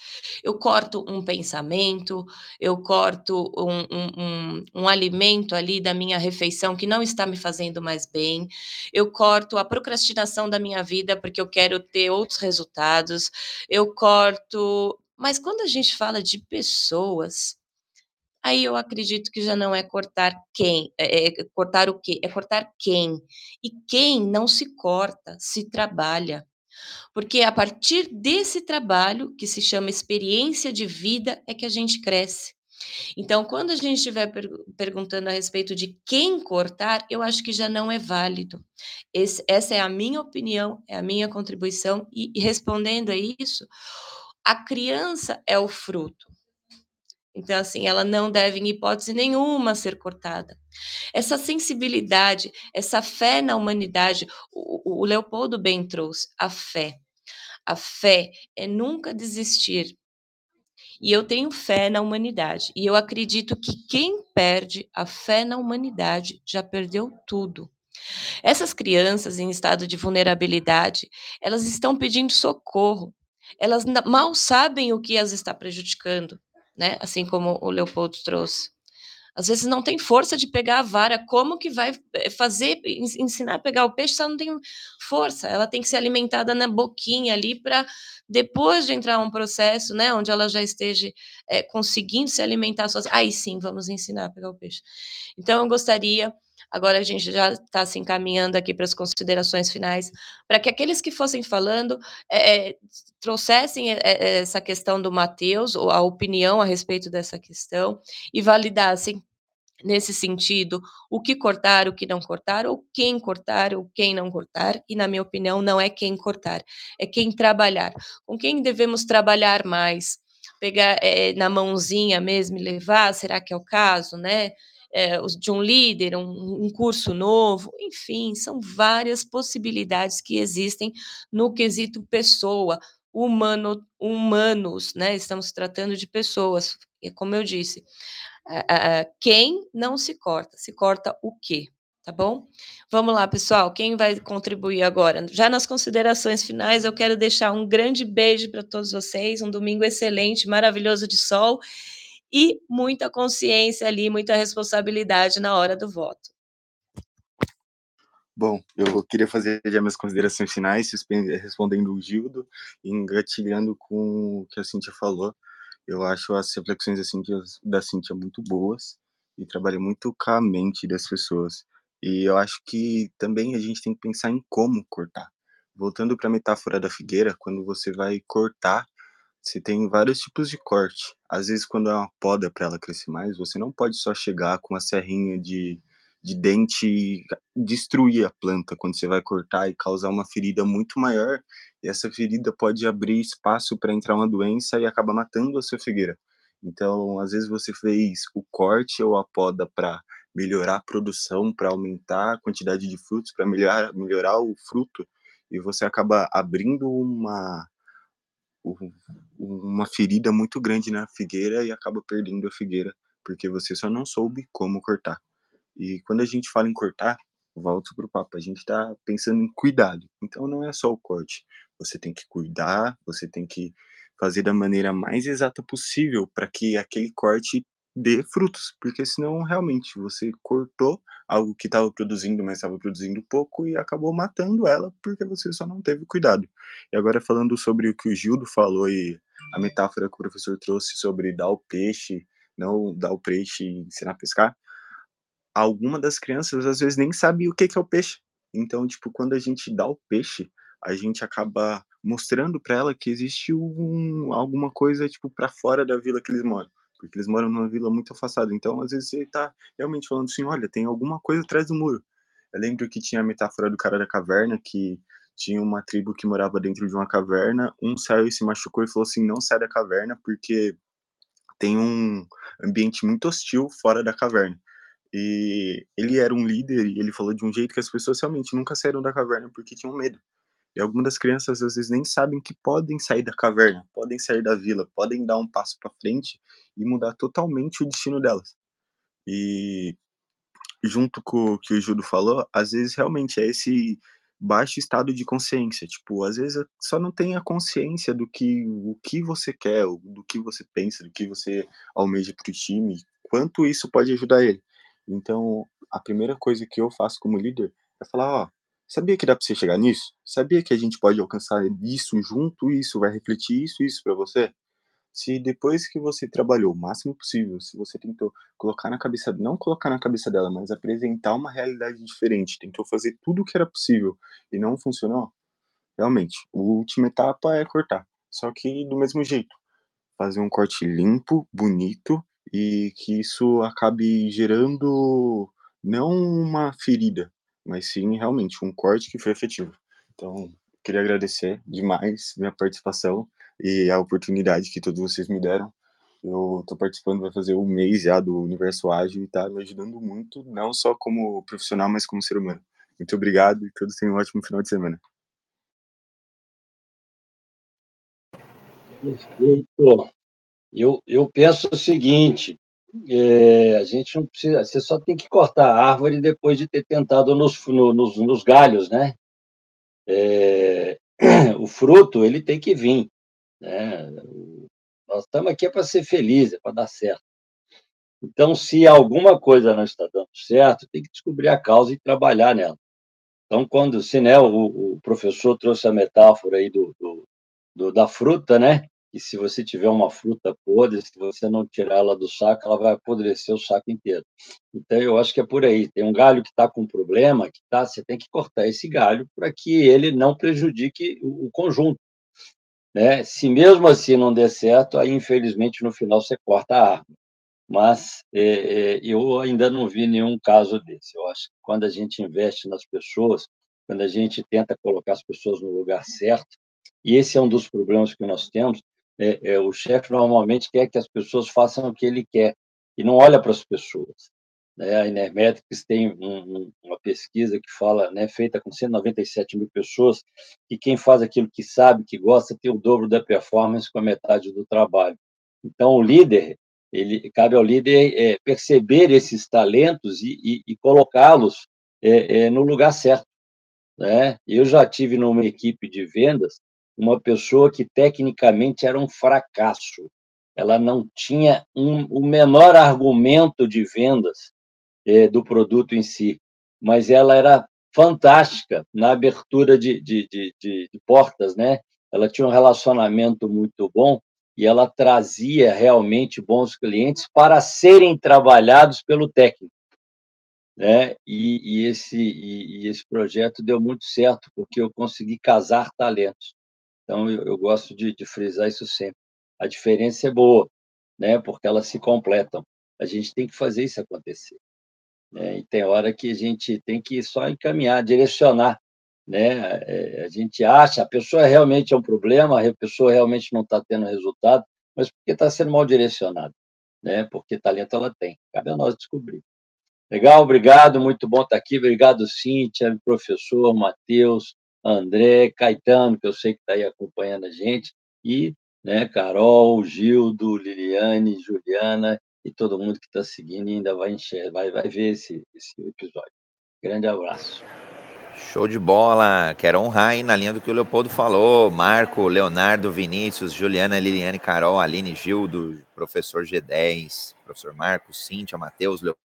Eu corto um pensamento, eu corto um, um, um, um, alimento ali da minha refeição que não está me fazendo mais bem, eu corto a procrastinação da minha vida porque eu quero ter outros resultados, eu corto. Mas quando a gente fala de pessoas, Aí eu acredito que já não é cortar quem, é, é cortar o quê? É cortar quem. E quem não se corta, se trabalha. Porque é a partir desse trabalho, que se chama experiência de vida, é que a gente cresce. Então, quando a gente estiver per perguntando a respeito de quem cortar, eu acho que já não é válido. Esse, essa é a minha opinião, é a minha contribuição, e, e respondendo a isso, a criança é o fruto. Então, assim, ela não deve, em hipótese nenhuma, ser cortada. Essa sensibilidade, essa fé na humanidade, o, o Leopoldo bem trouxe a fé. A fé é nunca desistir. E eu tenho fé na humanidade. E eu acredito que quem perde a fé na humanidade já perdeu tudo. Essas crianças em estado de vulnerabilidade, elas estão pedindo socorro. Elas mal sabem o que as está prejudicando, né? Assim como o Leopoldo trouxe. Às vezes não tem força de pegar a vara, como que vai eh, fazer, ensinar a pegar o peixe se ela não tem força? Ela tem que ser alimentada na boquinha ali para depois de entrar um processo, né, onde ela já esteja é, conseguindo se alimentar sozinha. Aí sim, vamos ensinar a pegar o peixe. Então, eu gostaria Agora a gente já está se encaminhando aqui para as considerações finais, para que aqueles que fossem falando é, trouxessem é, essa questão do Mateus, ou a opinião a respeito dessa questão, e validassem nesse sentido, o que cortar, o que não cortar, ou quem cortar, ou quem não cortar, e na minha opinião não é quem cortar, é quem trabalhar. Com quem devemos trabalhar mais? Pegar é, na mãozinha mesmo e levar, será que é o caso, né? É, de um líder, um, um curso novo, enfim, são várias possibilidades que existem no quesito pessoa, humano, humanos, né? Estamos tratando de pessoas, e como eu disse, quem não se corta, se corta o quê? Tá bom? Vamos lá, pessoal. Quem vai contribuir agora? Já nas considerações finais, eu quero deixar um grande beijo para todos vocês. Um domingo excelente, maravilhoso de sol e muita consciência ali, muita responsabilidade na hora do voto. Bom, eu queria fazer já minhas considerações finais, respondendo o Gildo engatilhando com o que a Cintia falou. Eu acho as reflexões da Cintia, da Cintia muito boas e trabalha muito com a mente das pessoas. E eu acho que também a gente tem que pensar em como cortar. Voltando para a metáfora da figueira, quando você vai cortar, você tem vários tipos de corte. Às vezes, quando é uma poda para ela crescer mais, você não pode só chegar com uma serrinha de, de dente e destruir a planta quando você vai cortar e causar uma ferida muito maior e essa ferida pode abrir espaço para entrar uma doença e acaba matando a sua figueira. Então, às vezes você fez o corte ou a poda para melhorar a produção, para aumentar a quantidade de frutos, para melhorar, melhorar o fruto, e você acaba abrindo uma uma ferida muito grande na figueira e acaba perdendo a figueira porque você só não soube como cortar. E quando a gente fala em cortar, volto para o papo, a gente está pensando em cuidado. Então não é só o corte. Você tem que cuidar, você tem que fazer da maneira mais exata possível para que aquele corte dê frutos, porque senão realmente você cortou algo que estava produzindo, mas estava produzindo pouco e acabou matando ela porque você só não teve cuidado. E agora falando sobre o que o Gildo falou e a metáfora que o professor trouxe sobre dar o peixe, não dar o peixe e ensinar a pescar, alguma das crianças às vezes nem sabe o que que é o peixe. Então, tipo, quando a gente dá o peixe, a gente acaba mostrando para ela que existe um, alguma coisa tipo para fora da vila que eles moram, porque eles moram numa vila muito afastada. Então, às vezes ele tá realmente falando assim, olha, tem alguma coisa atrás do muro. Eu lembro que tinha a metáfora do cara da caverna que tinha uma tribo que morava dentro de uma caverna, um saiu e se machucou e falou assim, não sai da caverna porque tem um ambiente muito hostil fora da caverna. E ele era um líder e ele falou de um jeito que as pessoas realmente nunca saíram da caverna porque tinham medo. E algumas das crianças às vezes nem sabem que podem sair da caverna, podem sair da vila, podem dar um passo para frente e mudar totalmente o destino delas. E junto com o que o Judo falou, às vezes realmente é esse baixo estado de consciência, tipo, às vezes só não tem a consciência do que o que você quer, do que você pensa, do que você almeja para o time, quanto isso pode ajudar ele. Então, a primeira coisa que eu faço como líder é falar, ó, sabia que dá para você chegar nisso? Sabia que a gente pode alcançar isso junto, isso vai refletir isso, isso para você? Se depois que você trabalhou o máximo possível, se você tentou colocar na cabeça, não colocar na cabeça dela, mas apresentar uma realidade diferente, tentou fazer tudo o que era possível e não funcionou, realmente, a última etapa é cortar. Só que do mesmo jeito, fazer um corte limpo, bonito e que isso acabe gerando não uma ferida, mas sim realmente um corte que foi efetivo. Então, queria agradecer demais minha participação e a oportunidade que todos vocês me deram. Eu estou participando, vai fazer um mês já do Universo Ágil e está me ajudando muito, não só como profissional, mas como ser humano. Muito obrigado e todos tenham um ótimo final de semana. Perfeito. Eu, eu penso o seguinte: é, a gente não precisa, você só tem que cortar a árvore depois de ter tentado nos, no, nos, nos galhos, né? É, o fruto ele tem que vir, né? Nós estamos aqui para ser felizes, para dar certo. Então, se alguma coisa não está dando certo, tem que descobrir a causa e trabalhar nela. Então, quando se né, o, o professor trouxe a metáfora aí do, do, do, da fruta, né? Que se você tiver uma fruta podre, se você não tirar ela do saco, ela vai apodrecer o saco inteiro. Então, eu acho que é por aí. Tem um galho que está com problema, que tá, você tem que cortar esse galho para que ele não prejudique o, conjunto. Né? Se mesmo assim não der certo, aí infelizmente no final você corta a árvore. Mas é, é, eu ainda não vi nenhum caso desse. Eu acho que quando a gente investe nas pessoas, quando a gente tenta colocar as pessoas no lugar certo, e esse é um dos problemas que nós temos, é, é o chefe normalmente quer que as pessoas façam o que ele quer e não olha para as pessoas. Né? A Inermetrics tem um, uma pesquisa que fala, né, feita com 197 mil pessoas, que quem faz aquilo que sabe, que gosta, tem o dobro da performance com a metade do trabalho. Então, o líder, ele cabe ao líder é, perceber esses talentos e, e, e colocá-los é, é, no lugar certo. Né? Eu já tive numa equipe de vendas uma pessoa que tecnicamente era um fracasso. Ela não tinha um, o menor argumento de vendas, é, do produto em si, mas ela era fantástica na abertura de, de, de, de, portas, né? Ela tinha um relacionamento muito bom e ela trazia realmente bons clientes para serem trabalhados pelo técnico. Né? E, e esse, e, e, esse projeto deu muito certo, porque eu consegui casar talentos. Então, eu, eu gosto de, de, frisar isso sempre. A diferença é boa, né? porque elas se completam. A gente tem que fazer isso acontecer. Né? E tem hora que a gente tem que só encaminhar, direcionar. Né? É, a gente acha, a pessoa realmente é um problema, a pessoa realmente não está tendo resultado, mas porque está sendo mal direcionada, né? porque talento ela tem. Cabe a nós descobrir. Legal, obrigado, muito bom estar aqui. Obrigado, Cíntia, professor, Matheus, André, Caetano, que eu sei que está aí acompanhando a gente, e né, Carol, Gildo, Liliane, Juliana e todo mundo que está seguindo ainda vai enxergar, vai, vai ver esse, esse episódio. Grande abraço. Show de bola! Quero honrar aí na linha do que o Leopoldo falou. Marco, Leonardo, Vinícius, Juliana, Liliane, Carol, Aline, Gildo, professor G10, professor Marcos, Cíntia, Matheus, Leopoldo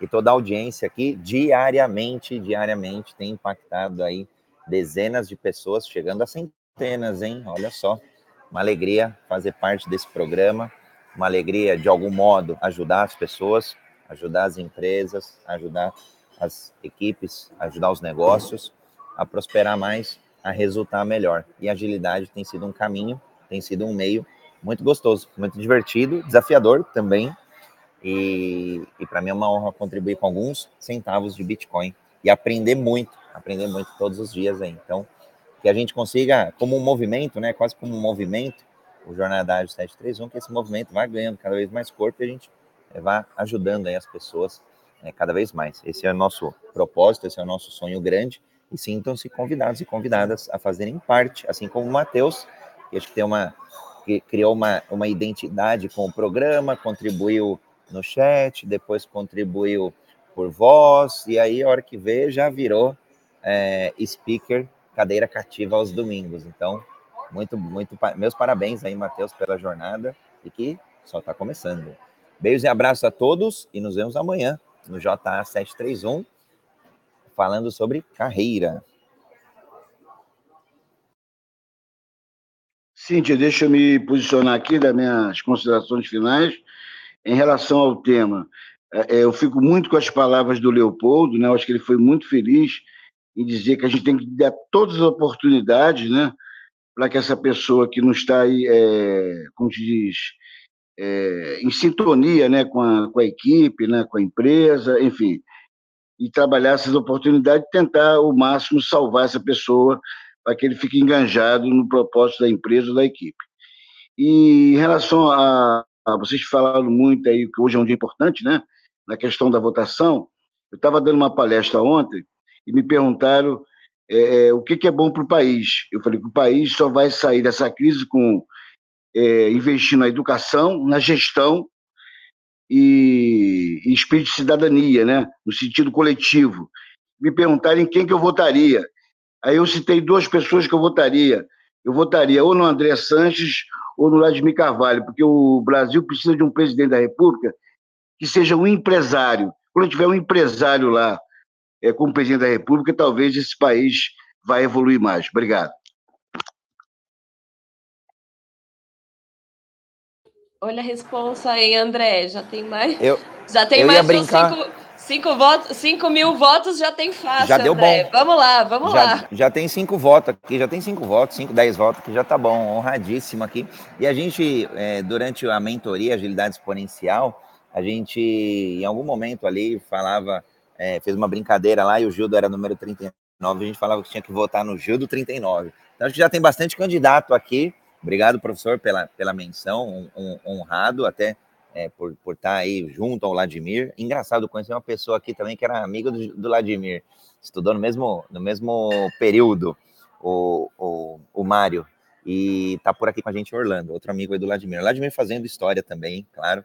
e toda a audiência aqui diariamente, diariamente tem impactado aí dezenas de pessoas, chegando a centenas, hein? Olha só, uma alegria fazer parte desse programa uma alegria de algum modo ajudar as pessoas, ajudar as empresas, ajudar as equipes, ajudar os negócios a prosperar mais, a resultar melhor. E agilidade tem sido um caminho, tem sido um meio muito gostoso, muito divertido, desafiador também. E, e para mim é uma honra contribuir com alguns centavos de Bitcoin e aprender muito, aprender muito todos os dias aí. Então, que a gente consiga, como um movimento, né, quase como um movimento, o Jornada Ágil 731, que esse movimento vai ganhando cada vez mais corpo e a gente vai ajudando aí as pessoas né, cada vez mais. Esse é o nosso propósito, esse é o nosso sonho grande e sintam-se convidados e convidadas a fazerem parte, assim como o Matheus, que acho que tem uma que criou uma, uma identidade com o programa, contribuiu no chat, depois contribuiu por voz, e aí a hora que vê já virou é, speaker cadeira cativa aos domingos. Então, muito, muito, meus parabéns aí, Matheus, pela jornada e que só está começando. Beijos e abraços a todos e nos vemos amanhã no JA 731, falando sobre carreira. Cíntia, deixa eu me posicionar aqui das minhas considerações finais em relação ao tema. É, é, eu fico muito com as palavras do Leopoldo, né? Eu acho que ele foi muito feliz em dizer que a gente tem que dar todas as oportunidades, né? para que essa pessoa que não está aí, é, como se diz, é, em sintonia né, com, a, com a equipe, né, com a empresa, enfim, e trabalhar essas oportunidades, tentar o máximo salvar essa pessoa para que ele fique enganjado no propósito da empresa ou da equipe. E em relação a, a vocês falaram muito aí, que hoje é um dia importante, né? Na questão da votação, eu estava dando uma palestra ontem e me perguntaram é, é o que, que é bom para o país. Eu falei que o país só vai sair dessa crise com é, investindo na educação, na gestão e, e espírito de cidadania, né? no sentido coletivo. Me perguntaram em quem que eu votaria. Aí eu citei duas pessoas que eu votaria. Eu votaria ou no André Sanches ou no Vladimir Carvalho, porque o Brasil precisa de um presidente da República que seja um empresário. Quando tiver um empresário lá é, como presidente da República, talvez esse país vai evoluir mais. Obrigado. Olha a resposta aí, André. Já tem mais. Eu, já tem eu mais brincar... cinco, cinco, votos, cinco mil votos, já tem fácil. Já deu André. bom. Vamos lá, vamos já, lá. Já tem cinco votos aqui, já tem cinco votos, cinco, dez votos aqui, já tá bom, honradíssimo aqui. E a gente, é, durante a mentoria Agilidade Exponencial, a gente, em algum momento ali, falava, é, fez uma brincadeira lá e o Gildo era número 39, a gente falava que tinha que votar no Gildo 39. Então, a gente já tem bastante candidato aqui Obrigado, professor, pela, pela menção, um, um, honrado até é, por, por estar aí junto ao Vladimir. Engraçado, conhecer uma pessoa aqui também que era amigo do, do Vladimir, estudou no mesmo, no mesmo período, o, o, o Mário, e está por aqui com a gente Orlando, outro amigo aí do Vladimir. Vladimir fazendo história também, claro,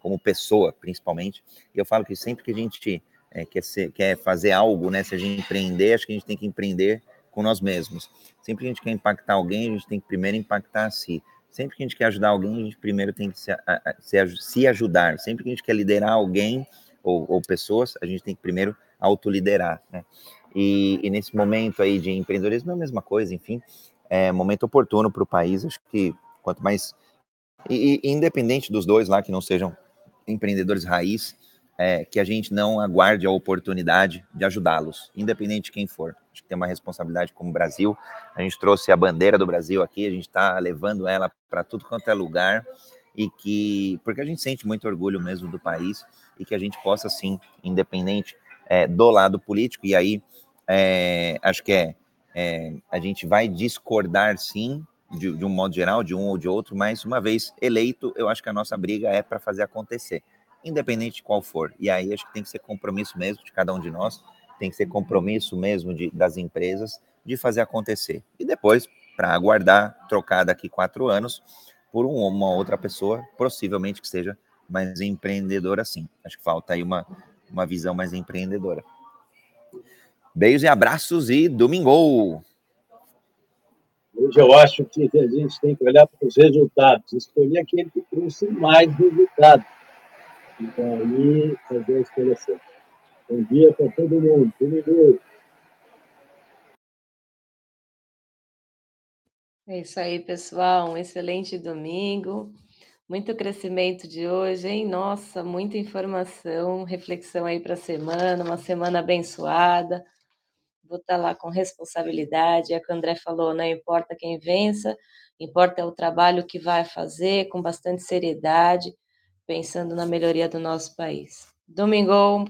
como pessoa, principalmente. E eu falo que sempre que a gente é, quer, ser, quer fazer algo, né, se a gente empreender, acho que a gente tem que empreender com nós mesmos. Sempre que a gente quer impactar alguém, a gente tem que primeiro impactar a si. Sempre que a gente quer ajudar alguém, a gente primeiro tem que se, a, se, se ajudar. Sempre que a gente quer liderar alguém ou, ou pessoas, a gente tem que primeiro autoliderar, né? E, e, nesse momento aí de empreendedorismo é a mesma coisa, enfim, é momento oportuno para o país. Acho que quanto mais. E, e, independente dos dois lá que não sejam empreendedores raiz, é, que a gente não aguarde a oportunidade de ajudá-los, independente de quem for. Acho que tem uma responsabilidade como Brasil. A gente trouxe a bandeira do Brasil aqui, a gente está levando ela para tudo quanto é lugar e que porque a gente sente muito orgulho mesmo do país e que a gente possa sim, independente é, do lado político. E aí é, acho que é, é, a gente vai discordar sim de, de um modo geral, de um ou de outro, mas uma vez eleito, eu acho que a nossa briga é para fazer acontecer independente de qual for. E aí acho que tem que ser compromisso mesmo de cada um de nós, tem que ser compromisso mesmo de, das empresas de fazer acontecer. E depois, para aguardar, trocar daqui quatro anos por um, uma outra pessoa, possivelmente que seja mais empreendedora assim. Acho que falta aí uma, uma visão mais empreendedora. Beijos e abraços e domingo! Hoje eu acho que a gente tem que olhar para os resultados, escolher aquele que trouxe mais resultados então, aí, fazer a escolha certa. Dia para todo mundo. Domingo. É isso aí, pessoal. Um excelente domingo. Muito crescimento de hoje, hein? Nossa, muita informação, reflexão aí para a semana, uma semana abençoada. Vou estar tá lá com responsabilidade. É o que o André falou, não importa quem vença, importa o trabalho que vai fazer com bastante seriedade pensando na melhoria do nosso país. Domingo,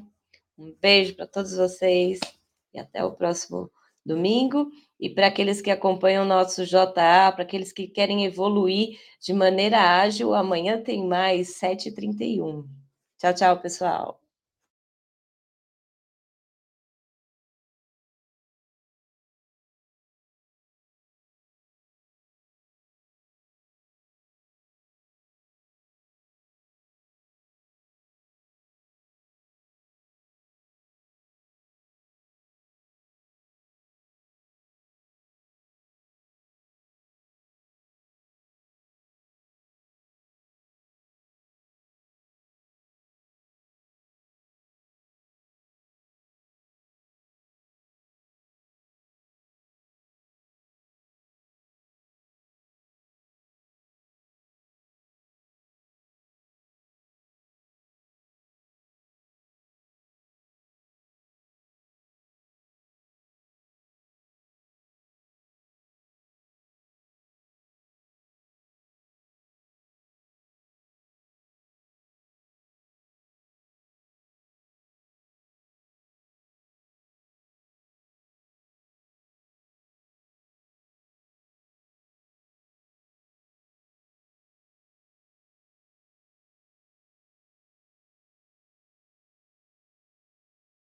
um beijo para todos vocês e até o próximo domingo. E para aqueles que acompanham o nosso JA, para aqueles que querem evoluir de maneira ágil, amanhã tem mais 7h31. Tchau, tchau, pessoal.